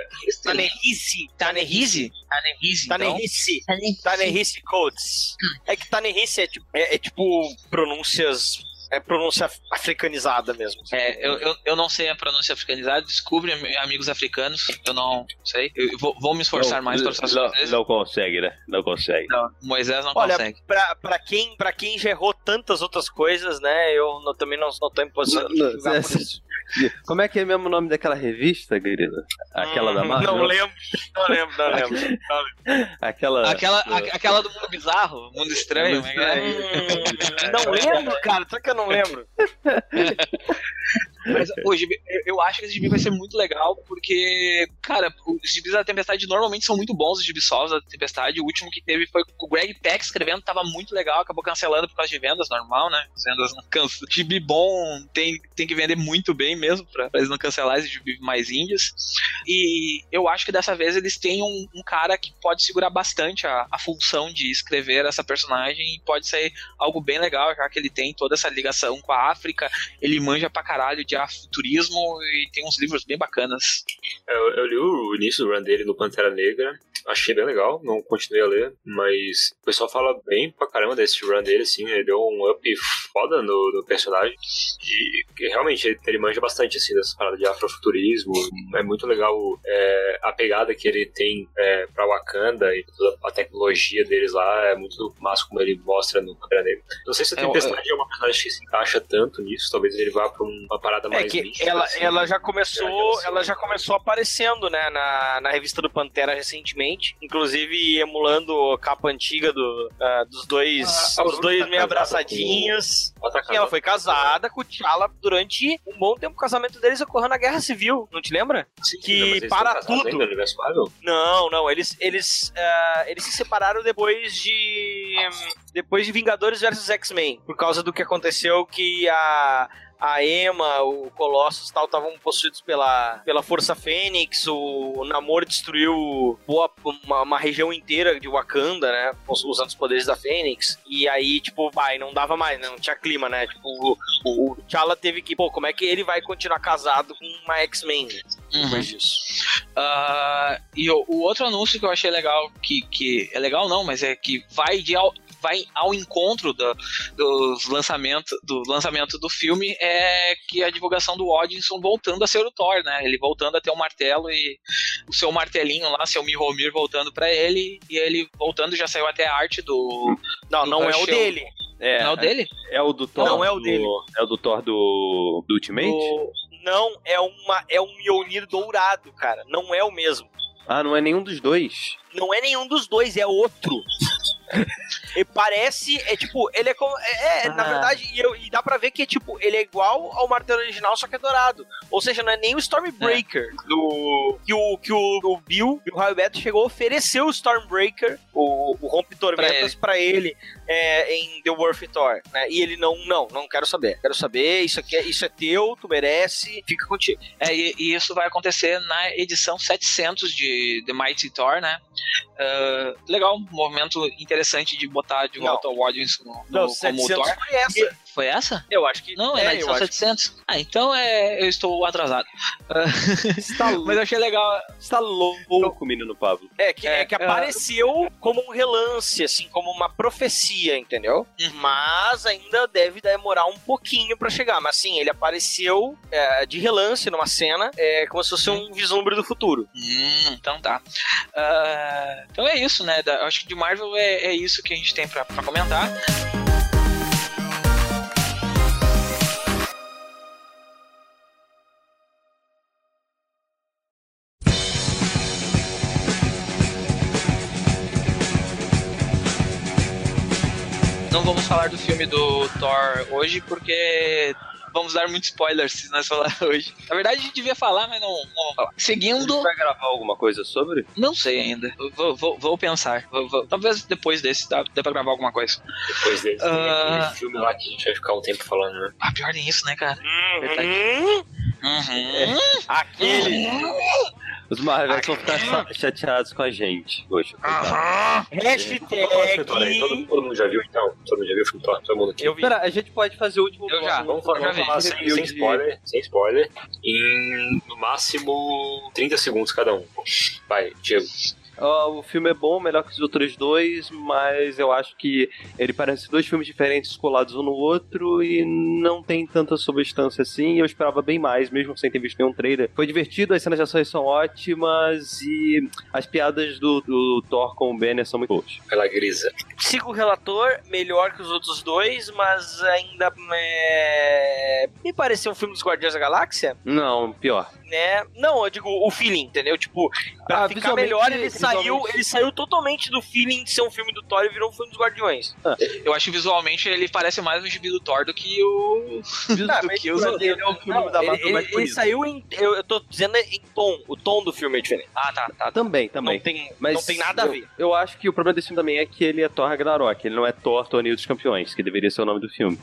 Tanehisi. Ta-Nehisi? Ta-Nehisi, então. Tanehisi. Tanehisi Codes. É que Tanehisi é tipo, é, é tipo pronúncias. É pronúncia africanizada mesmo. É, eu, eu, eu não sei a pronúncia africanizada, desculpe, am- amigos africanos, eu não sei. Eu vou, vou me esforçar mais para não, não consegue, né? Não consegue. Não, Moisés não Olha, consegue. pra, pra, quem, pra quem já errou tantas outras coisas, né? Eu não- também não, não tô em posição de Não, julgar por essa- isso. Como é que é mesmo o nome daquela revista, querida? Aquela da Hum, Marvel? Não lembro, não lembro, não lembro. Aquela. Aquela, a- aquela do mundo bizarro, mundo estranho, Mundo é é? Hum, não lembro, cara. Só que eu não lembro. Mas gibi, eu- acho que esse gibi vai ser muito legal, porque, cara, os gibis da Tempestade normalmente são muito bons, os gibis solos da Tempestade. O último que teve foi com o Greg Peck escrevendo, tava muito legal, acabou cancelando por causa de vendas, normal, né? As vendas não cancelam. Gibi bom tem, tem que vender muito bem mesmo, pra, pra eles não cancelarem esse gibi mais índios. E eu acho que dessa vez eles têm um, um cara que pode segurar bastante a, a função de escrever essa personagem e pode ser algo bem legal, já que ele tem toda essa ligação com a África, ele manja pra caralho de afuturismo e tem uns livros bem bacanas. Eu, eu li o início do run dele no Pantera Negra, achei bem legal, não continuei a ler, mas o pessoal fala bem pra caramba desse run dele, assim, ele deu um up foda no, no personagem, e realmente ele, ele manja bastante, assim, dessa parada de afrofuturismo, é muito legal é, a pegada que ele tem é, pra Wakanda e toda a tecnologia deles lá, é muito massa como ele mostra no Pantera Negra. Não sei se a É, Tempestade é, uma personagem que se encaixa tanto nisso, talvez ele vá pra uma parada É mais que mística, ela, assim, ela já né, começou, relação. ela já começou aparecendo, né, na, na revista do Pantera recentemente, inclusive emulando a capa antiga do, ah, dos dois, Ah, os dois tá meio abraçadinhos. Ela tá E ela casada foi casada com o T'Challa durante um bom tempo. O casamento deles ocorreu na Guerra Civil, não te lembra? Sim, que eles para tudo. Não, não, eles eles, ah, eles se separaram depois de depois de Vingadores versus X-Men, por causa do que aconteceu que a a Emma, o Colossus e tal estavam possuídos pela, pela Força Fênix, o Namor destruiu boa, uma, uma região inteira de Wakanda, né? Usando os poderes da Fênix. E aí, tipo, vai, não dava mais, né? não tinha clima, né? Tipo, o, o, o T'Challa teve que, pô, como é que ele vai continuar casado com uma X-Men? Uhum. Disso. Ah, e o, o outro anúncio que eu achei legal, que, que é legal não, mas é que vai de vai ao encontro do, dos lançamento, do lançamento do filme é que a divulgação do Odinson voltando a ser o Thor, né? Ele voltando a ter o um martelo e o seu martelinho lá, seu Mihomir voltando para ele e ele voltando já saiu até a arte do Não, Do não é o dele. É, não é o dele? é o do Thor. Não, é o do- dele. É o do Thor do, do Ultimate? O- Não, é, uma, é um Mjolnir dourado, cara. Não é o mesmo. Ah, não é nenhum dos dois. Não é nenhum dos dois, é outro. E parece, é tipo, ele é como. É, é, na Ah. verdade, e, eu- e dá pra ver que, tipo, ele é igual ao martelo original, só que é dourado. Ou seja, não é nem o Stormbreaker do. Que o, que o, o Bill, o Raio Beto chegou a oferecer o Stormbreaker, o, o Rompe Tormentas, pra ele, é, em The Worth Thor, né? E ele não, não, não quero saber. Quero saber, isso aqui é, isso é teu, tu merece, fica contigo. É, e, e isso vai acontecer na edição 700 de The Mighty Thor, né? Ah, legal, um movimento interessante de botar de Não. volta o Odinson no, Não, no- como 700 Thor. foi essa. Foi essa? Eu acho que. Não, é, na eu edição acho 700. Ah, então é, eu estou atrasado. Ah, Você tá, mas eu achei legal. você tá louco, menino Pablo. É, que, é, É, que é. apareceu como um relance, assim, como uma profecia, entendeu? Uhum. Mas ainda deve demorar um pouquinho pra chegar. Mas sim, ele apareceu é, de relance numa cena, é, como se fosse um vislumbre do futuro. Hum, então tá. Ah, então é isso, né? Da- acho que de Marvel é, é isso que a gente tem pra, pra comentar. Não vamos falar do filme do Thor hoje porque vamos dar muitos spoilers se nós falar hoje. Na verdade, a gente devia falar, mas não, não vamos falar. Seguindo. gente vai gravar alguma coisa sobre? Não sei ainda. Vou, vou- vou pensar. Vou- vou- talvez depois desse dá, dê pra gravar alguma coisa. Depois desse, aquele filme lá que a gente vai ficar um tempo falando, né? Ah, pior nem isso, né, cara? Verdade. Hum, Uhum. aquele. Os Marvels vão ficar cha- chateados com a gente. Poxa, coitado. Aham. Hashtag. Todo, todo, mundo já viu então? Todo mundo já viu o filme Thor? Todo mundo aqui. Eu vi. Pera, a gente pode fazer o último Eu já. Vamos falar, vamos falar sem, sem spoiler, sem spoiler, em no máximo 30 segundos cada um. Vai, Diego. Ó, o filme é bom, melhor que os outros dois, mas eu acho que ele parece dois filmes diferentes colados um no outro e não tem tanta substância assim. Eu esperava bem mais, mesmo sem ter visto nenhum trailer. Foi divertido, as cenas de ações são ótimas e as piadas do, do Thor com o Banner são muito boas. Pela grisa. Sigo o relator, melhor que os outros dois, mas ainda é, me pareceu um filme dos Guardiões da Galáxia, Não, pior. Né? Não, eu digo o feeling, entendeu? Tipo, pra Ah, ficar melhor, ele saiu, ele saiu totalmente do feeling de ser um filme do Thor e virou um filme dos Guardiões. Eu acho que visualmente ele parece mais um gibi do Thor do que o. Ah, do mas que os pra outros. ele é Não, da ele- Marvel ele- mais ele bonito. saiu em. Eu, eu tô dizendo em tom. O tom do filme é diferente. Ah, tá, tá. Também, também. Não tem, Mas não tem nada a eu- ver. Eu, acho que o problema desse filme também é que ele é Thor Ragnarok, ele não é Thor Torneio dos Campeões, que deveria ser o nome do filme.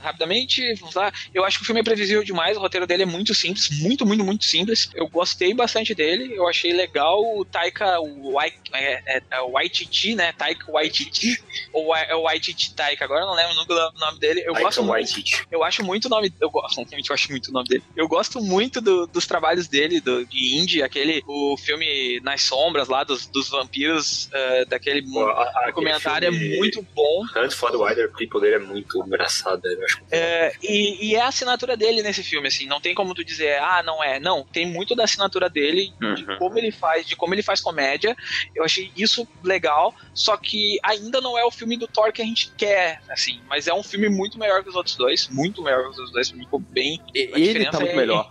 Rapidamente, vamos lá. Eu acho que o filme é previsível demais, o roteiro dele é muito simples, muito, muito, muito simples. Eu gostei bastante dele, eu achei legal o Taika Wai- é, é, é o Waititi, né? Taika Waititi, ou é o Waititi Taika, agora eu não lembro o nome dele. Eu Taika gosto muito. Eu acho muito o nome. Eu gosto, eu acho muito o nome dele. Eu gosto muito do- dos trabalhos dele, do, de indie, aquele. O filme Nas Sombras lá, dos, dos vampiros, eh, daquele Pô, a- documentário é muito bom. Hunt for the Wilder People dele é muito engraçado, eu acho. É, e, e é a assinatura dele nesse filme, assim, não tem como tu dizer, ah, não é. Não, tem muito da assinatura dele, de Uhum. como ele faz, de como ele faz comédia. Eu achei isso legal, só que ainda não é o filme do Thor que a gente quer, assim, mas é um filme muito melhor que os outros dois, muito melhor que os outros dois, ficou bem. E- A Ele diferença tá muito é- melhor.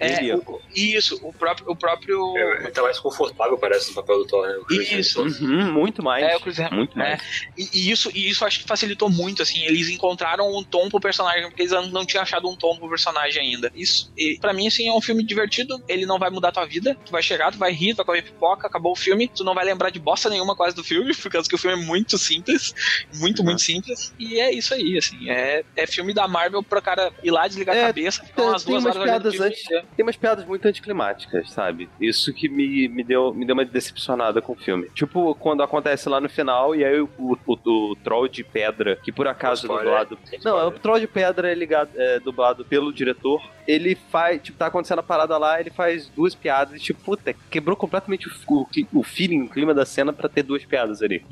É, Ele, o- isso, o próprio. O próprio Ele tá mais confortável, parece, no papel do Thor, né? Isso. Uhum, muito mais. É, o Chris Hemsworth, Muito mais. E, e isso, e isso acho que facilitou muito, assim, eles encontraram um tom pro personagem, porque eles não- não tinham achado um tom pro personagem ainda. Isso, e, pra mim, assim, é um filme divertido, ele não vai mudar tua vida, tu vai chegar, tu vai rir, tu vai comer pipoca, acabou o filme, tu não vai lembrar de bosta nenhuma quase do filme, por causa que o filme é muito simples, muito, Uhum. muito simples, e é isso aí, assim, é, é filme da Marvel pro cara ir lá, desligar É, a cabeça, ficar tem- umas tem duas umas horas olhando piadas Tem umas piadas muito anticlimáticas, sabe? Isso que me, me, deu, me deu uma decepcionada com o filme. Tipo, quando acontece lá no final, e aí o, o, o troll de pedra, que por acaso é Spoiler. dublado. Não, spoiler. o troll de pedra é ligado, é dublado pelo diretor. Ele faz, tipo, tá acontecendo a parada lá, ele faz duas piadas, tipo, puta, quebrou completamente o, o, o feeling, o clima da cena pra ter duas piadas ali.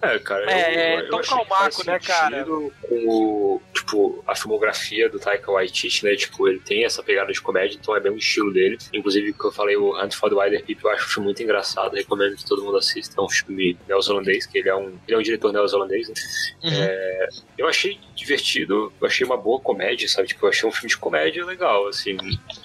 É, cara. É, eu, eu, Tom achei que Calmaco, né, cara? Com o, tipo, a filmografia do Taika Waititi, né? Tipo, ele tem essa pegada de comédia, então é bem o estilo dele. Inclusive, que eu falei, o Hunt for the Wilder People, eu acho um filme muito engraçado, recomendo que todo mundo assista. É um filme neozelandês, que ele é um, ele é um diretor neozelandês, né? Uhum. Eu achei divertido, eu achei uma boa comédia, sabe? Tipo, eu achei um filme de comédia legal, assim.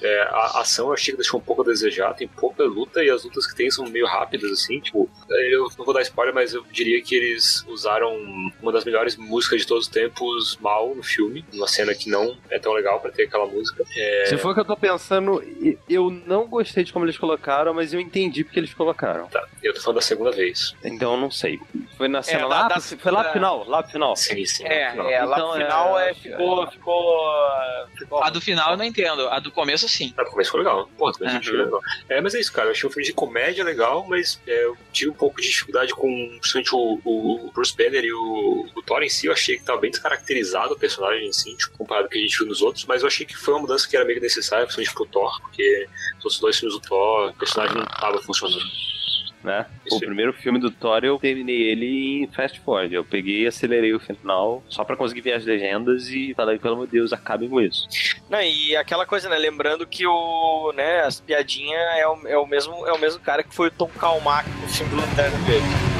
É, a ação eu achei que deixou um pouco a desejar, tem pouca luta e as lutas que tem são meio rápidas, assim. Tipo, eu não vou dar spoiler, mas eu diria que eles usaram uma das melhores músicas de todos os tempos mal no filme, numa cena que não é tão legal pra ter aquela música. É, Se for o que eu tô pensando, e- eu não gostei de como eles colocaram, mas eu entendi porque eles colocaram. tá, eu tô falando da segunda vez. Então eu não sei. Foi na cena da- lá, da foi lá pro final, lá pro final. Sim, sim. É, não. é, lá Então, no é, final é, ficou, ficou, ficou. A do final eu não entendo, a do começo sim. Ah, começo ficou legal. Pô, também Uhum. achei legal. É, mas é isso, cara. Eu achei um filme de comédia legal, mas é, eu tive um pouco de dificuldade com principalmente o, o Bruce Banner e o, o Thor em si. Eu achei que tava bem descaracterizado o personagem em si, tipo, comparado com o que a gente viu nos outros. Mas eu achei que foi uma mudança que era meio que necessária, principalmente pro Thor, porque os dois filmes do Thor, o personagem não tava funcionando. né? Isso O primeiro filme do Thor eu terminei ele em fast forward. Eu peguei e acelerei o final só pra conseguir ver as legendas e falei, pelo amor de Deus, acabem com isso. Não, e aquela coisa, né? Lembrando que o, né, as piadinhas é o, é o mesmo é o mesmo cara que foi o Tom Calmac no filme do Lanterna Verde.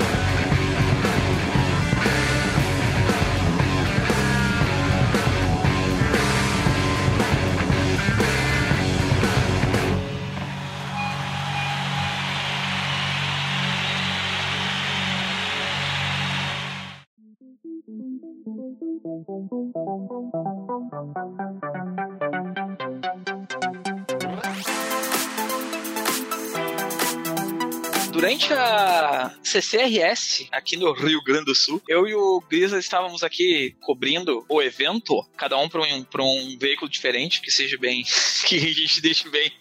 Durante a CCRS, aqui no Rio Grande do Sul, eu e o Grisa estávamos aqui cobrindo o evento, cada um para um, pra um veículo diferente, que seja bem. que a gente deixe bem.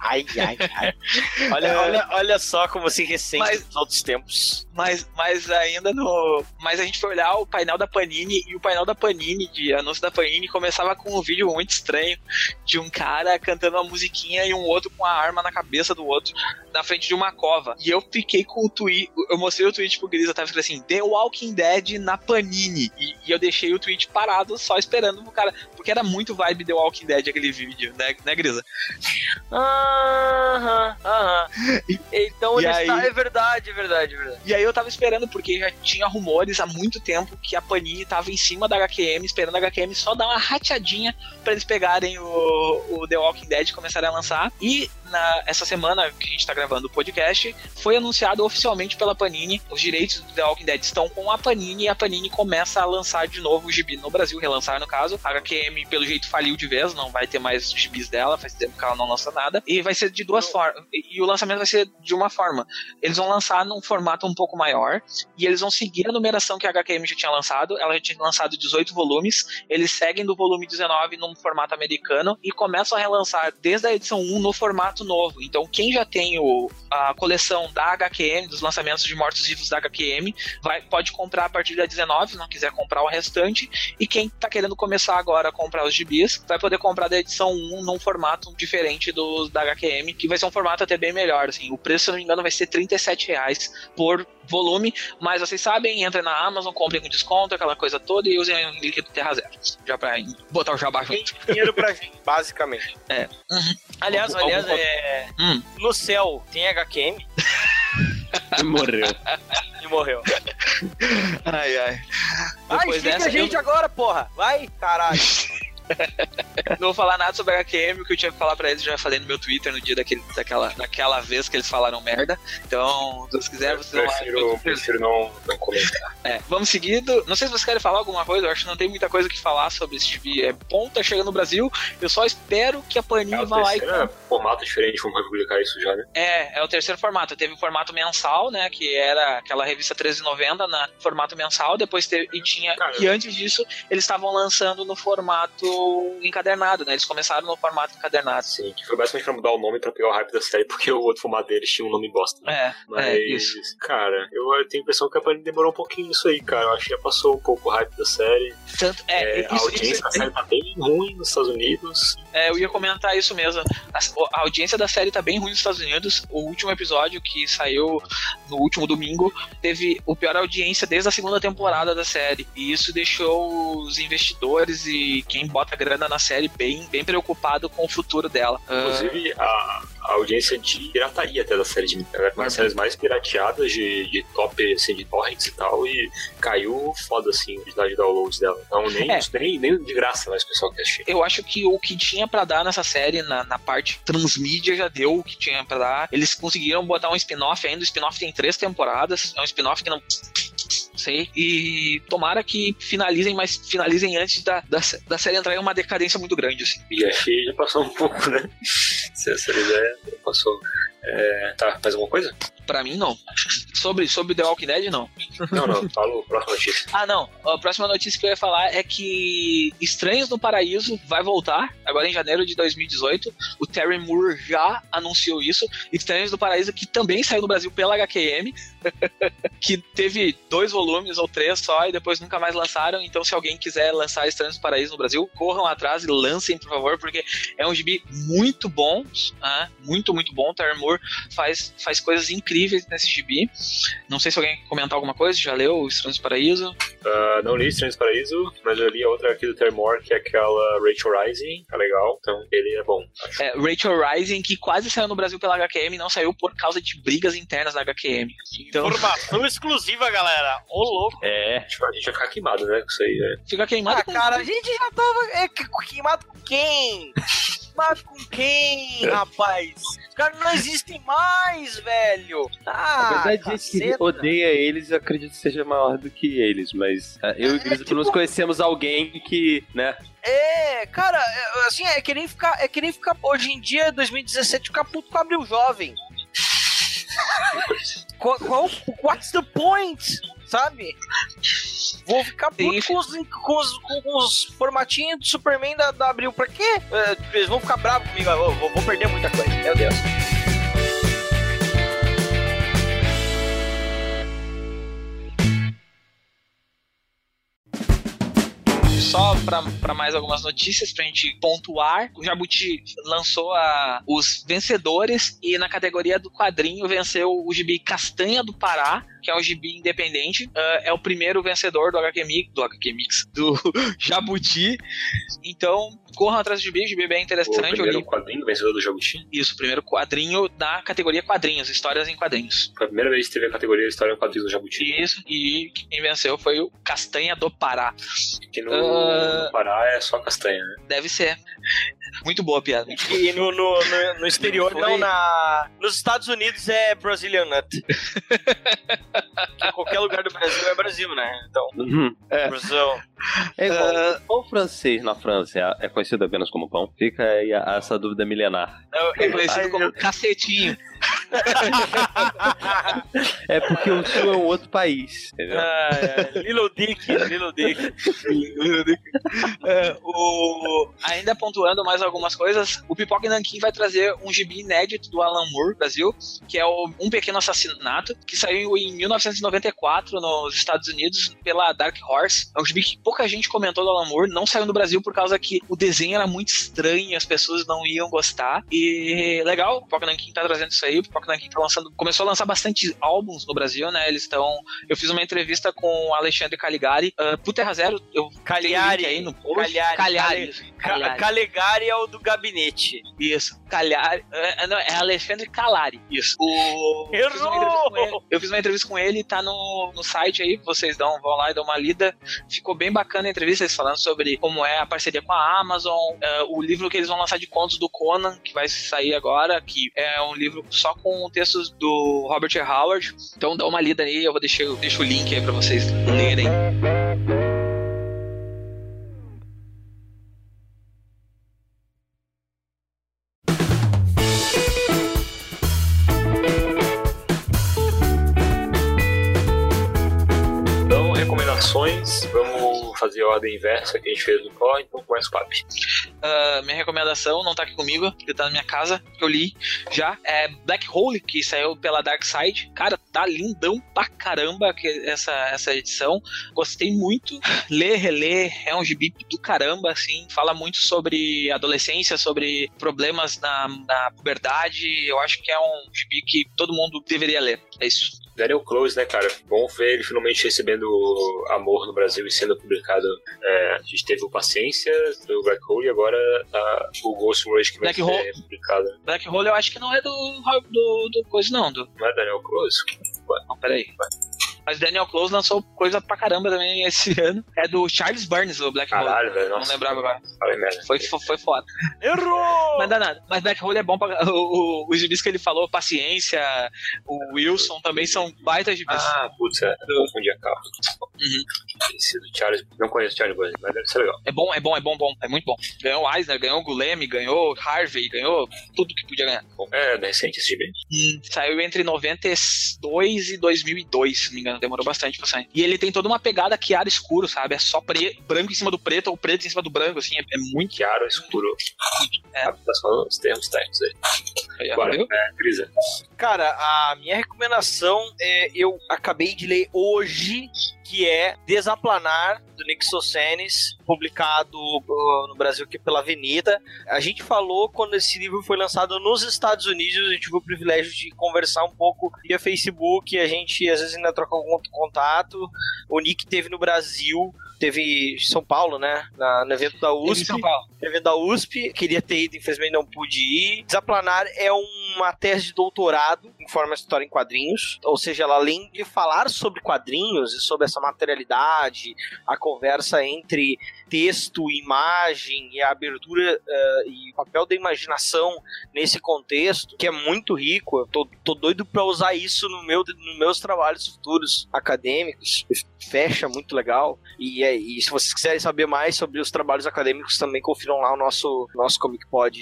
Ai, ai, ai. Olha, É. olha, olha só como se recente Mas- nos outros tempos. Mas, mas ainda no. Mas a gente foi olhar o painel da Panini e o painel da Panini, de anúncio da Panini, começava com um vídeo muito estranho de um cara cantando uma musiquinha e um outro com a arma na cabeça do outro, na frente de uma cova. E eu fiquei com o tweet. Eu mostrei o tweet pro Grisa, tava escrito assim: The Walking Dead na Panini. E, e eu deixei o tweet parado só esperando o cara. Porque era muito vibe The Walking Dead aquele vídeo, né, né Grisa? Aham, aham. Então ele aí- está. É verdade, é verdade, é verdade. E aí eu tava esperando, porque já tinha rumores há muito tempo que a Panini tava em cima da HQM, esperando a HQM só dar uma rateadinha pra eles pegarem o, o The Walking Dead e começarem a lançar. E na, essa semana que a gente tá gravando o podcast, foi anunciado oficialmente pela Panini. Os direitos do The Walking Dead estão com a Panini e a Panini começa a lançar de novo o gibi no Brasil, relançar no caso. A HQM, pelo jeito, faliu de vez, não vai ter mais gibis dela, faz tempo que ela não lança nada. E vai ser de duas formas. E o lançamento vai ser de uma forma. Eles vão lançar num formato um pouco maior e eles vão seguir a numeração que a HQM já tinha lançado. Ela já tinha lançado 18 volumes. Eles seguem do volume 19 num formato americano e começam a relançar desde a edição 1 no formato novo. Então, quem já tem o, a coleção da HQM, dos lançamentos de mortos-vivos da HQM, vai, pode comprar a partir da 19, se não quiser comprar o restante. E quem tá querendo começar agora a comprar os gibis, vai poder comprar da edição 1 num formato diferente do da HQM, que vai ser um formato até bem melhor. Assim. O preço, se não me engano, vai ser 37 reais por volume, mas vocês sabem, entrem na Amazon, comprem com desconto, aquela coisa toda, e usem o link do Terra Zero. Já pra botar o jabá Tem junto. dinheiro pra gente, basicamente. É. Uhum. Aliás, Algum- aliás, algum- é. Hum. No céu tem HQM Morreu. e morreu. Ai, ai. Vai, Depois explica dessa, a gente eu- agora, porra! Vai, caralho! Não vou falar nada sobre a HQM, o que eu tinha que falar pra eles já falei no meu Twitter no dia daquele, daquela, daquela vez que eles falaram merda. Então, se vocês quiserem, vocês vão lá. Prefiro, prefiro não, não comentar. É, vamos seguindo. Não sei se vocês querem falar alguma coisa, eu acho que não tem muita coisa que falar sobre esse gibi. É bom, tá chegando no Brasil. Eu só espero que a Panini É vá lá e. terceiro formato diferente, vamos publicar isso já, né? É, é o terceiro formato. Teve o formato mensal, né? Que era aquela revista 1390 na formato mensal. Depois teve, e tinha. Cara. E antes disso, eles estavam lançando no formato encadernado, né? Eles começaram no formato encadernado. Sim, que foi basicamente pra mudar o nome pra pegar o hype da série, porque o outro formato deles tinha um nome bosta. É, Mas, é isso. cara, eu tenho a impressão que a Panini demorou um pouquinho nisso aí, cara. Eu acho que já passou um pouco o hype da série. Tanto, é, É, a isso, audiência isso- da série tá bem ruim nos Estados Unidos. É, eu ia comentar isso mesmo. A, a audiência da série tá bem ruim nos Estados Unidos. O último episódio que saiu no último domingo teve o pior audiência desde a segunda temporada da série. E isso deixou os investidores e quem bota grana na série bem, bem preocupado com o futuro dela. Ah, Inclusive, a, a audiência de pirataria até da série de ela é uma das séries mais pirateadas de, de top, assim, de torrents e tal, e caiu foda, assim, a quantidade de downloads dela. Então, nem, É. nem, nem de graça mais o pessoal quer assistir. eu acho que o que tinha pra dar nessa série, na, na parte transmídia, já deu o que tinha pra dar. Eles conseguiram botar um spin-off ainda. O spin-off tem três temporadas. É um spin-off que não. Sei. E tomara que finalizem, mas finalizem antes da, da, da série entrar em uma decadência muito grande, assim. E que já passou um pouco, né? Se essa ideia já passou. É, tá, mais alguma coisa? Pra mim, não. Sobre, sobre The Walking Dead, não. Não, não, fala a próxima notícia. Ah, não. A próxima notícia que eu ia falar é que Estranhos no Paraíso vai voltar, agora em janeiro de 2018. O Terry Moore já anunciou isso. Estranhos no Paraíso, que também saiu no Brasil pela HQM, que teve dois volumes ou três só e depois nunca mais lançaram. Então, se alguém quiser lançar Estranhos no Paraíso no Brasil, corram atrás e lancem, por favor, porque é um gibi muito bom. ah, muito, muito bom. O Terry Moore faz, faz coisas incríveis nesse gibi. Não sei se alguém quer comentar alguma coisa, já leu Estranhos no Paraíso? Ah, não li Estranhos Paraíso, mas eu li a outra aqui do Termore, que é aquela Rachel Rising, é legal, então ele é bom. acho. É, Rachel Rising, que quase saiu no Brasil pela HQM, não saiu por causa de brigas internas da HQM. Então, Informação exclusiva, galera. Ô, louco. É. A gente vai- a gente vai ficar queimado, né, com isso aí, né? fica queimado. Ah, cara, a gente já tava é, que- queimado com quem? Queimado com quem, rapaz? Os caras não existem mais, velho. Ah, A verdade é que caceta. odeia eles e acredito que seja maior do que eles, mas ah, eu e o Grisa pelo menos conhecemos alguém que, né? É, cara, é, assim, é que nem ficar, é que nem ficar hoje em dia, 2017, ficar puto com Abril Jovem. qual, qual, what's the point? Sabe? Vou ficar puto com os, com, os, com os formatinhos do Superman da, da Abril. Pra quê? É, eles vão ficar bravos comigo. Eu vou, vou perder muita coisa. Meu Deus. Só pra mais algumas notícias pra gente pontuar. O Jabuti lançou a, os vencedores e na categoria do quadrinho venceu o gibi Castanha do Pará, que é um gibi independente. Ah, é o primeiro vencedor do HQ Mix, do HQ Mix, do Jabuti. Então, corram atrás do gibi, o gibi é bem O interessante. Eu primeiro li quadrinho vencedor do Jabuti. isso, o primeiro quadrinho da categoria quadrinhos, histórias em quadrinhos. Foi a primeira vez que teve a categoria História em Quadrinhos do Jabuti. Isso, e quem venceu foi o Castanha do Pará. Que no, Ah. no Pará é só castanha, né? Deve ser. Muito boa a piada. E no, no, no, no exterior, Foi. não, na. Nos Estados Unidos é Brazilian Nut. que em qualquer lugar do Brasil é Brasil, né? Então, Uhum. Brasil. É igual o pão francês na França é, é conhecido apenas como pão. Fica aí essa dúvida milenar. É conhecido Ai, como cacetinho. É porque o sul é um outro país, entendeu? Ah, é. Little Dick, Little Dick. É, o... Ainda pontuando mais algumas coisas, o Pipoca Nankin vai trazer um gibi inédito do Alan Moore, Brasil, que é o Um Pequeno Assassinato, que saiu em 1994 nos Estados Unidos pela Dark Horse. É um gibi que pouca gente comentou do Alan Moore, não saiu no Brasil por causa que o desenho era muito estranho, as pessoas não iam gostar. E legal, o Pipoca Nankin tá trazendo isso aí, o Pipoca Rock Nankin tá lançando, começou a lançar bastante álbuns no Brasil, né? Eles estão. Eu fiz uma entrevista com o Alexandre Caligari. Uh, pro Terra Zero, eu link aí no post. Cagliari. Cagliari. isso, Ca- Cagliari. Calegari é o do gabinete. Isso, Cagliari. É, não, é Alexandre Calari. Isso. O... Eu fiz uma Errou! entrevista com ele. Eu fiz uma entrevista com ele, tá no, no site aí, vocês dão, vão lá e dão uma lida. Ficou bem bacana a entrevista, eles falando sobre como é a parceria com a Amazon, é, o livro que eles vão lançar de contos do Conan, que vai sair agora, que é um livro só com textos do Robert. Howard. Então dá uma lida aí, eu vou deixar, eu deixo o link aí pra vocês lerem. Então, recomendações. Vamos fazer a ordem inversa que a gente fez no Core, então começa o papo. Ah, minha recomendação não tá aqui comigo, porque tá na minha casa, que eu li já. É Black Hole, que saiu pela Dark Side. Cara, tá lindão pra caramba que essa, essa edição. Gostei muito. Lê, relê, é um gibi do caramba, assim. Fala muito sobre adolescência, sobre problemas na, na puberdade. Eu acho que é um gibi que todo mundo deveria ler. É isso. Daniel Close, né, cara? Bom ver ele finalmente recebendo amor no Brasil e sendo publicado. É, a gente teve o Paciência do Black Hole e agora tá o Ghost Rush que vai Black ser Hole. publicado. Black Hole eu acho que não é do, do, do coisa, não. Do, Não é Daniel Close? Não, peraí. Mas Daniel Close lançou coisa pra caramba também esse ano. É do Charles Burns, o Black Hole. Caralho, velho. Não Nossa, lembrava agora. falei merda. Foi, foi, foi foda. Errou! Mas dá nada. Mas Black Hole é bom pra. O, o, os gibis que ele falou, Paciência, o Wilson também são baita gibis. Ah, putz, é. Confundi a capa. Uhum. Esse do Charles. Não conheço Charles Burns, mas deve ser legal. É bom, é bom, é bom, bom. É muito bom. Ganhou o Eisner, ganhou o Gulemi, ganhou Harvey, ganhou tudo que podia ganhar. Bom, é recente esse gibi. Saiu entre 92 e 2002, se não me engano. Demorou bastante pra sair. E ele tem toda uma pegada Chiara escuro, sabe? É só pre- branco em cima do preto ou preto em cima do branco, assim. É, é muito. Chiaro, escuro. É. Ah, tá falando os termos técnicos aí. Agora, é, Grisa. Cara, a minha recomendação é eu acabei de ler hoje, que é Desaplanar, do Nick Socenes, publicado uh, no Brasil aqui pela Avenida. A gente falou quando esse livro foi lançado nos Estados Unidos, eu tive o privilégio de conversar um pouco via Facebook, a gente às vezes ainda troca algum contato. O Nick teve no Brasil, teve em São Paulo, né, na- no evento da Em USP São Paulo. evento da USP, queria ter ido, infelizmente não pude ir. Desaplanar é uma tese de doutorado em forma de história em quadrinhos, ou seja, ela além de falar sobre quadrinhos e sobre essa materialidade, a conversa entre texto, imagem e a abertura eh, e o papel da imaginação nesse contexto, que é muito rico. Eu tô, tô doido pra usar isso no meu, nos meus trabalhos futuros acadêmicos. Fecha muito legal. E, é- e se vocês quiserem saber mais sobre os trabalhos acadêmicos, também confiram lá o nosso, nosso Comic Pod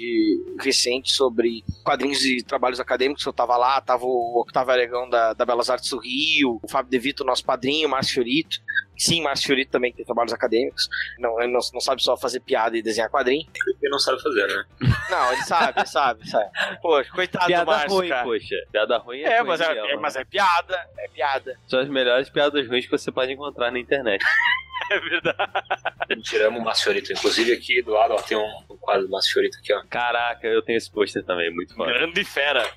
recente sobre quadrinhos e trabalhos acadêmicos. Eu tava lá, tava o Octavio Aregão da, da Belas Artes do Rio, o Fábio De Vito, nosso padrinho, o Márcio Fiorito. Sim, Márcio Fiorito também tem trabalhos acadêmicos. Não, ele não, não sabe só fazer piada e desenhar quadrinho. Porque não sabe fazer, né? Não, ele sabe, sabe, sabe. Poxa, coitado do Piada Márcio, ruim, cara. poxa. Piada ruim é, É, ruim mas é, é- né? mas é piada, é piada. São as melhores piadas ruins que você pode encontrar na internet. É verdade. Tiramos o Márcio Fiorito. Inclusive aqui do lado, ó, tem um, quadro do Márcio Fiorito aqui, ó. Caraca, eu tenho esse pôster também, muito foda. Grande fera.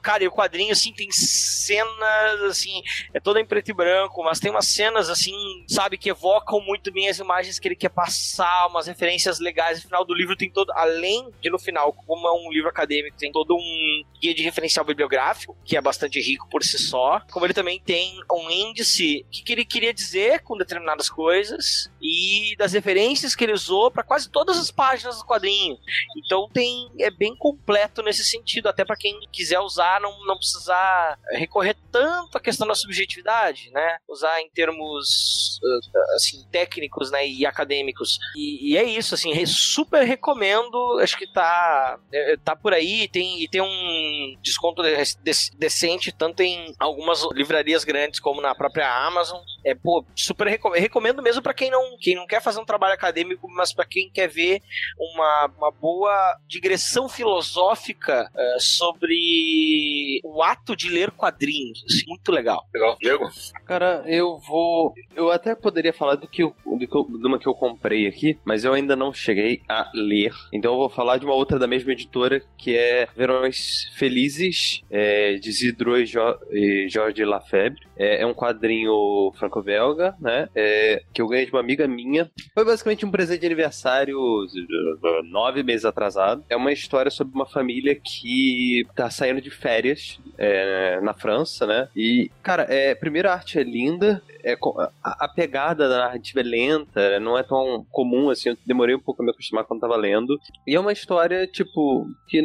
Cara, e o quadrinho, assim, tem cenas, assim, é toda em preto e branco, mas tem umas cenas, assim, sabe, que evocam muito bem as imagens que ele quer passar, umas referências legais. No final do livro tem todo, além de no final, como é um livro acadêmico, tem todo um guia de referencial bibliográfico, que é bastante rico por si só, como ele também tem um índice, que, que ele queria dizer com determinadas coisas, e das referências que ele usou para quase todas as páginas do quadrinho. Então tem é bem completo nesse sentido, até para quem quiser usar não, não precisar recorrer tanto à questão da subjetividade, né? Usar em termos uh, assim técnicos, né, e acadêmicos. E, e é isso, assim, super recomendo. Acho que tá é, tá por aí, tem e tem um desconto de- de- decente tanto em algumas livrarias grandes como na própria Amazon. É, pô, super recomendo, recomendo mesmo para quem não quem não quer fazer um trabalho acadêmico, mas para quem quer ver uma, uma boa digressão filosófica eh, sobre sobre o ato de ler quadrinhos. assim, muito legal. Legal. Diego? Cara, eu vou. Eu até poderia falar do que eu, do que eu, de uma que eu comprei aqui, mas eu ainda não cheguei a ler. Então eu vou falar de uma outra da mesma editora, que é Verões Felizes, é, de Zidro e, jo, e Jorge Lafebre. É, é um quadrinho franco-belga, né? É, que eu ganhei de uma amiga minha. Foi basicamente um presente de aniversário nove meses atrasado. É uma história sobre uma família que tá saindo de férias é, na França, né? E, cara, é, primeiro a arte é linda, é, a pegada da narrativa é lenta, não é tão comum assim. Eu demorei um pouco a me acostumar quando tava lendo. E é uma história, tipo, que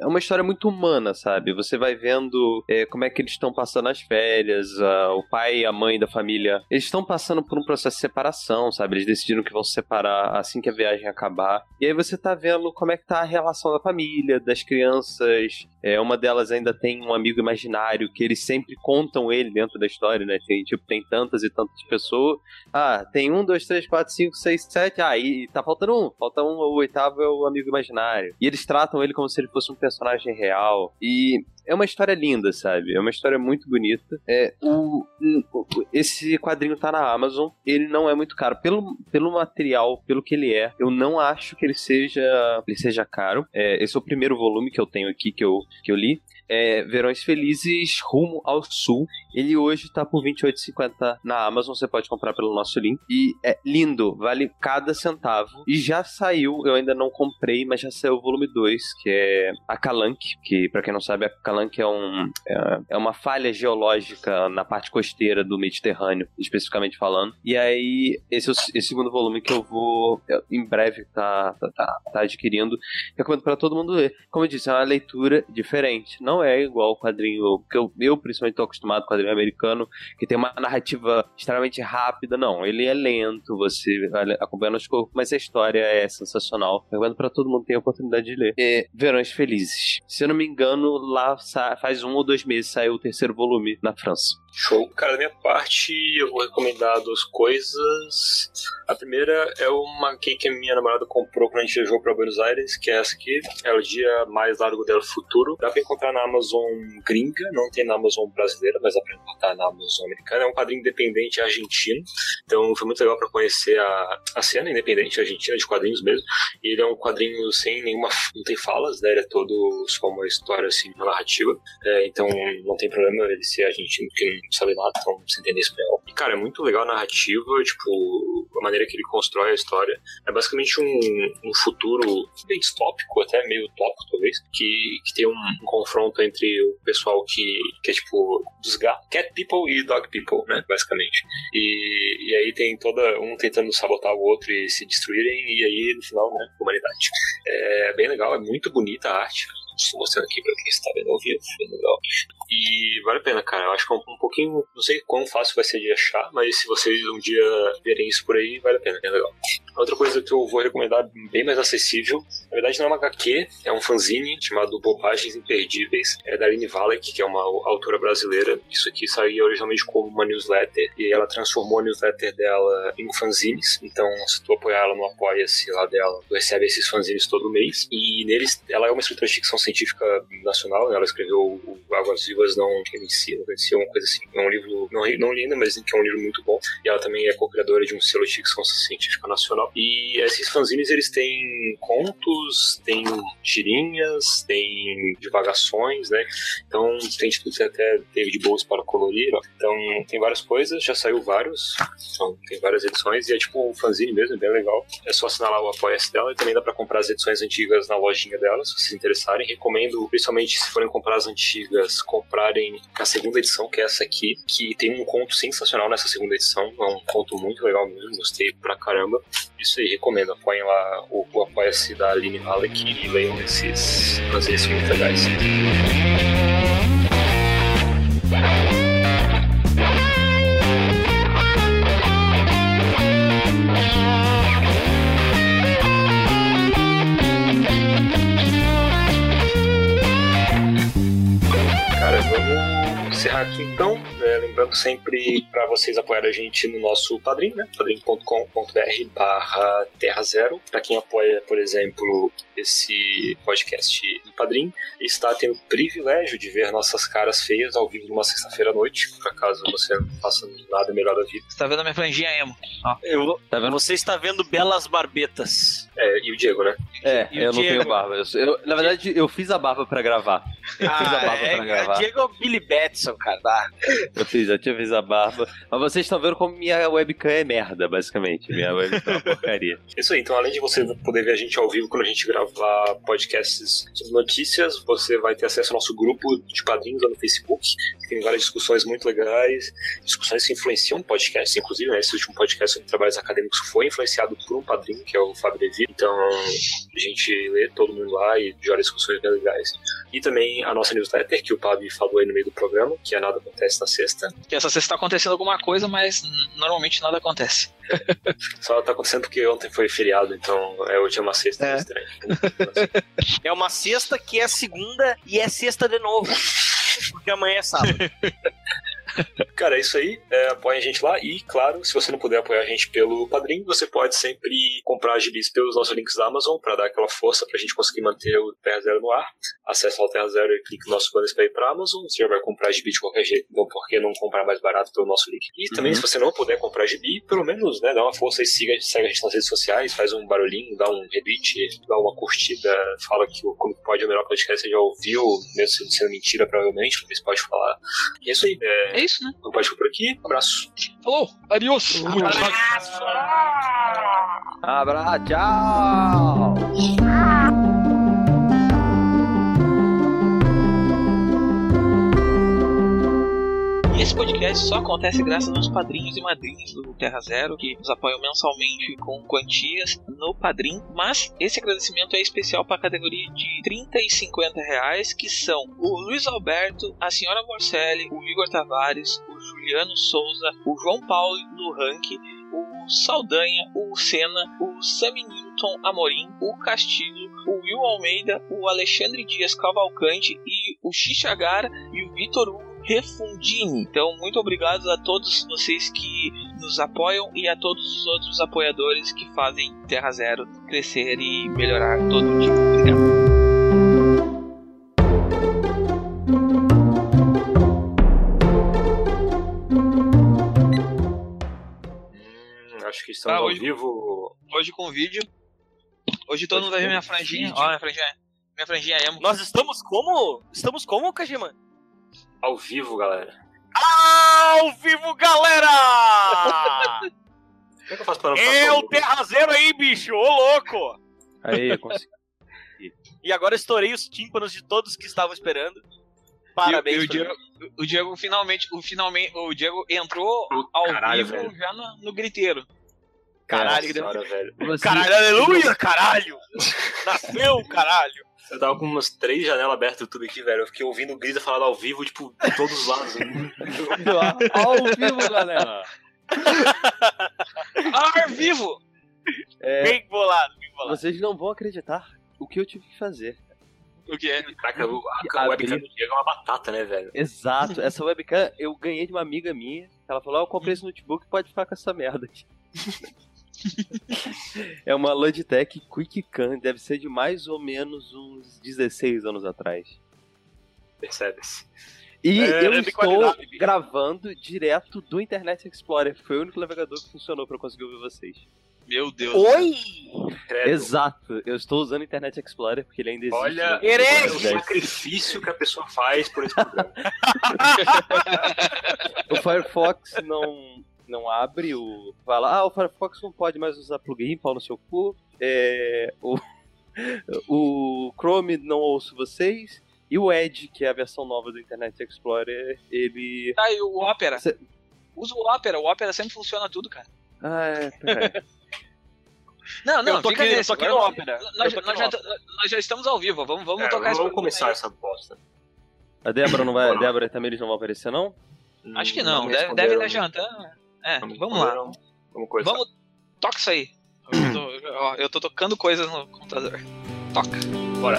é uma história muito humana, sabe? Você vai vendo é, como é que eles estão passando as férias, a- o pai e a mãe da família. Eles estão passando por um processo de separação, sabe? Eles decidiram que vão se separar assim que a viagem acabar. E aí você tá vendo como é que tá a relação da família, das crianças. É, uma delas ainda tem um amigo imaginário que eles sempre contam ele dentro da história, né? Tem, tipo, tem tantas e tantas pessoas. Ah, tem um, dois, três, quatro, cinco, seis, sete. Ah, e tá faltando um. Falta um, o oitavo é o amigo imaginário. E eles tratam ele como se ele fosse um personagem real. E é uma história linda, sabe? É uma história muito bonita. É, o, esse quadrinho tá na Amazon. Ele não é muito caro. Pelo, pelo material, pelo que ele é, eu não acho que ele seja, ele seja caro. É, esse é o primeiro volume que eu tenho aqui, que eu, que eu li. É Verões Felizes Rumo ao Sul. Ele hoje tá por R$ 28,50 na Amazon. Você pode comprar pelo nosso link. E é lindo, vale cada centavo. E já saiu, eu ainda não comprei, mas já saiu o volume 2, que é a Calanque. Que, pra quem não sabe, a Calanque é, um, é, é uma falha geológica na parte costeira do Mediterrâneo, especificamente falando. E aí, esse é esse segundo volume que eu vou eu, em breve tá, tá, tá, tá adquirindo. Recomendo pra todo mundo ler. Como eu disse, é uma leitura diferente. Não é igual o quadrinho, porque eu, eu principalmente tô acostumado com quadrinho americano, que tem uma narrativa extremamente rápida. Não, ele é lento, você vai acompanhando os corpos, mas a história é sensacional. Recomendo pra todo mundo ter a oportunidade de ler. É Verões Felizes. Se eu não me engano, lá faz um ou dois meses saiu o terceiro volume na França. Show. Cara, da minha parte, eu vou recomendar duas coisas. A primeira é uma que a minha namorada comprou quando a gente viajou pra Buenos Aires, que é essa aqui. É o Dia Mais Largo del Futuro. Dá pra encontrar na Amazon gringa, não tem na Amazon brasileira, mas dá pra encontrar na Amazon americana. É um quadrinho independente argentino. Então foi muito legal pra conhecer a, a cena independente argentina de quadrinhos mesmo. Ele é um quadrinho sem nenhuma. não tem falas, né? Ele é todo só uma história assim, uma narrativa. É, então não tem problema ele ser argentino, porque não sabe nada, então você entender espanhol. E, cara, é muito legal a narrativa, tipo, a maneira que ele constrói a história. É basicamente um, um futuro bem distópico, até meio utópico, talvez, que, que tem um, um confronto entre o pessoal que, que é, tipo, dos gatos, cat people e dog people, né, basicamente. E, e aí tem toda um tentando sabotar o outro e se destruírem, e aí, no final, né, humanidade. É bem legal, é muito bonita a arte. Mostrando aqui pra quem está vendo ao vivo, bem legal. E vale a pena, cara. Eu acho que é um, um pouquinho. Não sei quão fácil vai ser de achar, mas se vocês um dia verem isso por aí, vale a pena, é legal. Outra coisa que eu vou recomendar, bem mais acessível, na verdade não é uma HQ, é um fanzine chamado Bobagens Imperdíveis, é da Aline Valek, que é uma autora brasileira. Isso aqui saía originalmente como uma newsletter, e ela transformou a newsletter dela em fanzines. Então, se tu apoiar ela no Apoia-se lá dela, tu recebe esses fanzines todo mês. E neles, ela é uma escritora de ficção científica nacional, né? ela escreveu Águas Vivas Não não conhecia, uma coisa assim. É um livro, não, não mas que é um livro muito bom. E ela também é co-criadora de um selo de ficção científica nacional. E esses fanzines, eles têm contos, têm tirinhas, têm divagações, né? Então, tem tipo, tem até David Bowie para colorir, ó. Então, tem várias coisas, já saiu vários. Então, tem várias edições e é tipo um fanzine mesmo, é bem legal. É só assinar lá o apoia-se dela e também dá pra comprar as edições antigas na lojinha dela, se vocês interessarem. Recomendo, principalmente se forem comprar as antigas, comprarem a segunda edição, que é essa aqui, que tem um conto sensacional nessa segunda edição. É um conto muito legal mesmo, gostei pra caramba. Isso aí, recomendo. Apoiem lá o, o apoia-se da Aline Halleck e leiam esses fanzines muito legais. Aqui então, lembrando sempre para vocês apoiarem a gente no nosso Padrim, né? padrim.com.br barra Terra Zero. Para quem apoia, por exemplo, esse podcast no Padrim, está tendo o privilégio de ver nossas caras feias ao vivo numa sexta-feira à noite, por acaso você não faça nada melhor da vida. Você tá vendo a minha franjinha emo? Eu, Tá vendo? você está vendo belas barbetas. É, e o Diego, né? É, E eu não Diego? tenho barba. Eu, eu- na verdade, eu fiz a barba pra gravar. Eu fiz a barba é, pra gravar. Diego é o Billy Batson, cara. Tá? Eu fiz, eu tinha fiz a barba. Mas vocês estão vendo como minha webcam é merda, basicamente. Minha webcam é uma porcaria. Isso aí, então além de você poder ver a gente ao vivo quando a gente gravar podcasts sobre notícias, você vai ter acesso ao nosso grupo de padrinhos lá no Facebook, tem várias discussões muito legais, discussões que influenciam podcasts, inclusive, né? Esse último podcast sobre trabalhos acadêmicos foi influenciado por um padrinho, que é o Fábio Levi, então a gente lê todo mundo lá e gera discussões bem legais. E também a nossa newsletter, que o Pabi falou aí no meio do programa, que é Nada Acontece na Sexta. Que essa sexta tá acontecendo alguma coisa, mas normalmente nada acontece. Só tá acontecendo porque ontem foi feriado, então é hoje é uma sexta É. é. estranho. É uma sexta que é segunda e é sexta de novo. Porque amanhã é sábado. Cara, é isso aí. É, apoia a gente lá. E, claro, se você não puder apoiar a gente pelo Padrim, você pode sempre comprar gibis pelos nossos links da Amazon para dar aquela força pra gente conseguir manter o Terra Zero no ar. Acesse lá o Terra Zero e clique no nosso banner para ir pra Amazon. Você já vai comprar gibi de qualquer jeito, então por que não comprar mais barato pelo nosso link? E também, se você não puder comprar gibi, pelo menos né, dá uma força e siga, segue a gente nas redes sociais, faz um barulhinho, dá um retweet, dá uma curtida, fala que o Como Pode é o melhor podcast, você já ouviu, mesmo sendo mentira, provavelmente, você pode falar. E é isso aí. É, É isso, né? não pode ficar por aqui. Abraço. Falou, adiós. Abraço, tchau! Esse podcast só acontece graças aos padrinhos e madrinhas do Terra Zero, que nos apoiam mensalmente com quantias no Padrim. Mas esse agradecimento é especial para a categoria de 30 e 50 reais, que são o Luiz Alberto, a senhora Morcelli, o Igor Tavares, o Juliano Souza, o João Paulo Luranque, o Saldanha, o Senna, o Sami Newton Amorim, o Castilho, o Will Almeida, o Alexandre Dias Cavalcante e o Xixagara e o Vitor Hugo Refundini. Então, muito obrigado a todos vocês que nos apoiam e a todos os outros apoiadores que fazem Terra Zero crescer e melhorar todo dia. Obrigado. Hum, acho que estamos Ah, ao hoje- vivo. Hoje com vídeo. Hoje todo Hoje mundo vai ver minha franjinha. Ó, minha franjinha. Minha franjinha é. Nós estamos como? Estamos como, Kajima? Ao vivo, galera. Ao vivo, galera! Como é que eu faço para não ficar É o só- Terra Zero aí, bicho! Ô, louco! Aí, eu consegui. E agora estourei os tímpanos de todos que estavam esperando. Parabéns. E, o, e o, pra Diego, o Diego finalmente, o finalmente, o Diego entrou Oh, ao caralho, vivo velho. já no, no griteiro. Caralho, Nossa senhora, velho. Você- Caralho, aleluia, caralho! Nasceu, caralho! Eu tava com umas três janelas abertas tudo aqui, velho. Eu fiquei ouvindo o Grisa falar ao vivo, tipo, de todos os lados. Ao vivo, galera! Ar vivo! É, Bem bolado, bem bolado. vocês não vão acreditar o que eu tive que fazer. O que é? Caraca, o- a, a webcam do Diego é uma batata, né, velho? Exato, essa webcam eu ganhei de uma amiga minha. Ela falou: ah, eu comprei esse notebook, pode ficar com essa merda aqui. é uma Logitech QuickCam, deve ser de mais ou menos uns 16 anos atrás. Percebe-se. E É, eu de estou gravando direto do Internet Explorer. Foi o único navegador que funcionou para eu conseguir ouvir vocês. Meu Deus. Oi! Credo. Exato, eu estou usando o Internet Explorer porque ele ainda existe. Olha, herege! olha o sacrifício que a pessoa faz por esse programa. O Firefox não, não abre o. Fala, ah, o Firefox não pode mais usar plugin, pau no seu cu. É, o, o Chrome não ouço vocês. E o Edge, que é a versão nova do Internet Explorer, ele. Tá, e o Opera? Cê- Usa o Opera, o Opera sempre funciona tudo, cara. Ah, é, peraí. Não, não, eu tô fica aqui, eu nesse. tô aqui agora no nós- Ópera. Nós, nós já, nós já estamos ao vivo, vamos, vamos É, tocar esse vamos começar aí. essa bosta. A Débora não vai. A Débora e a Tamires não vão aparecer, não? Acho que não, me deve, deve estar jantando. É, vamos lá. Vamos começar. Vamos. Toca isso aí. Eu tô, ó, eu tô tocando coisas no computador. Toca. Bora.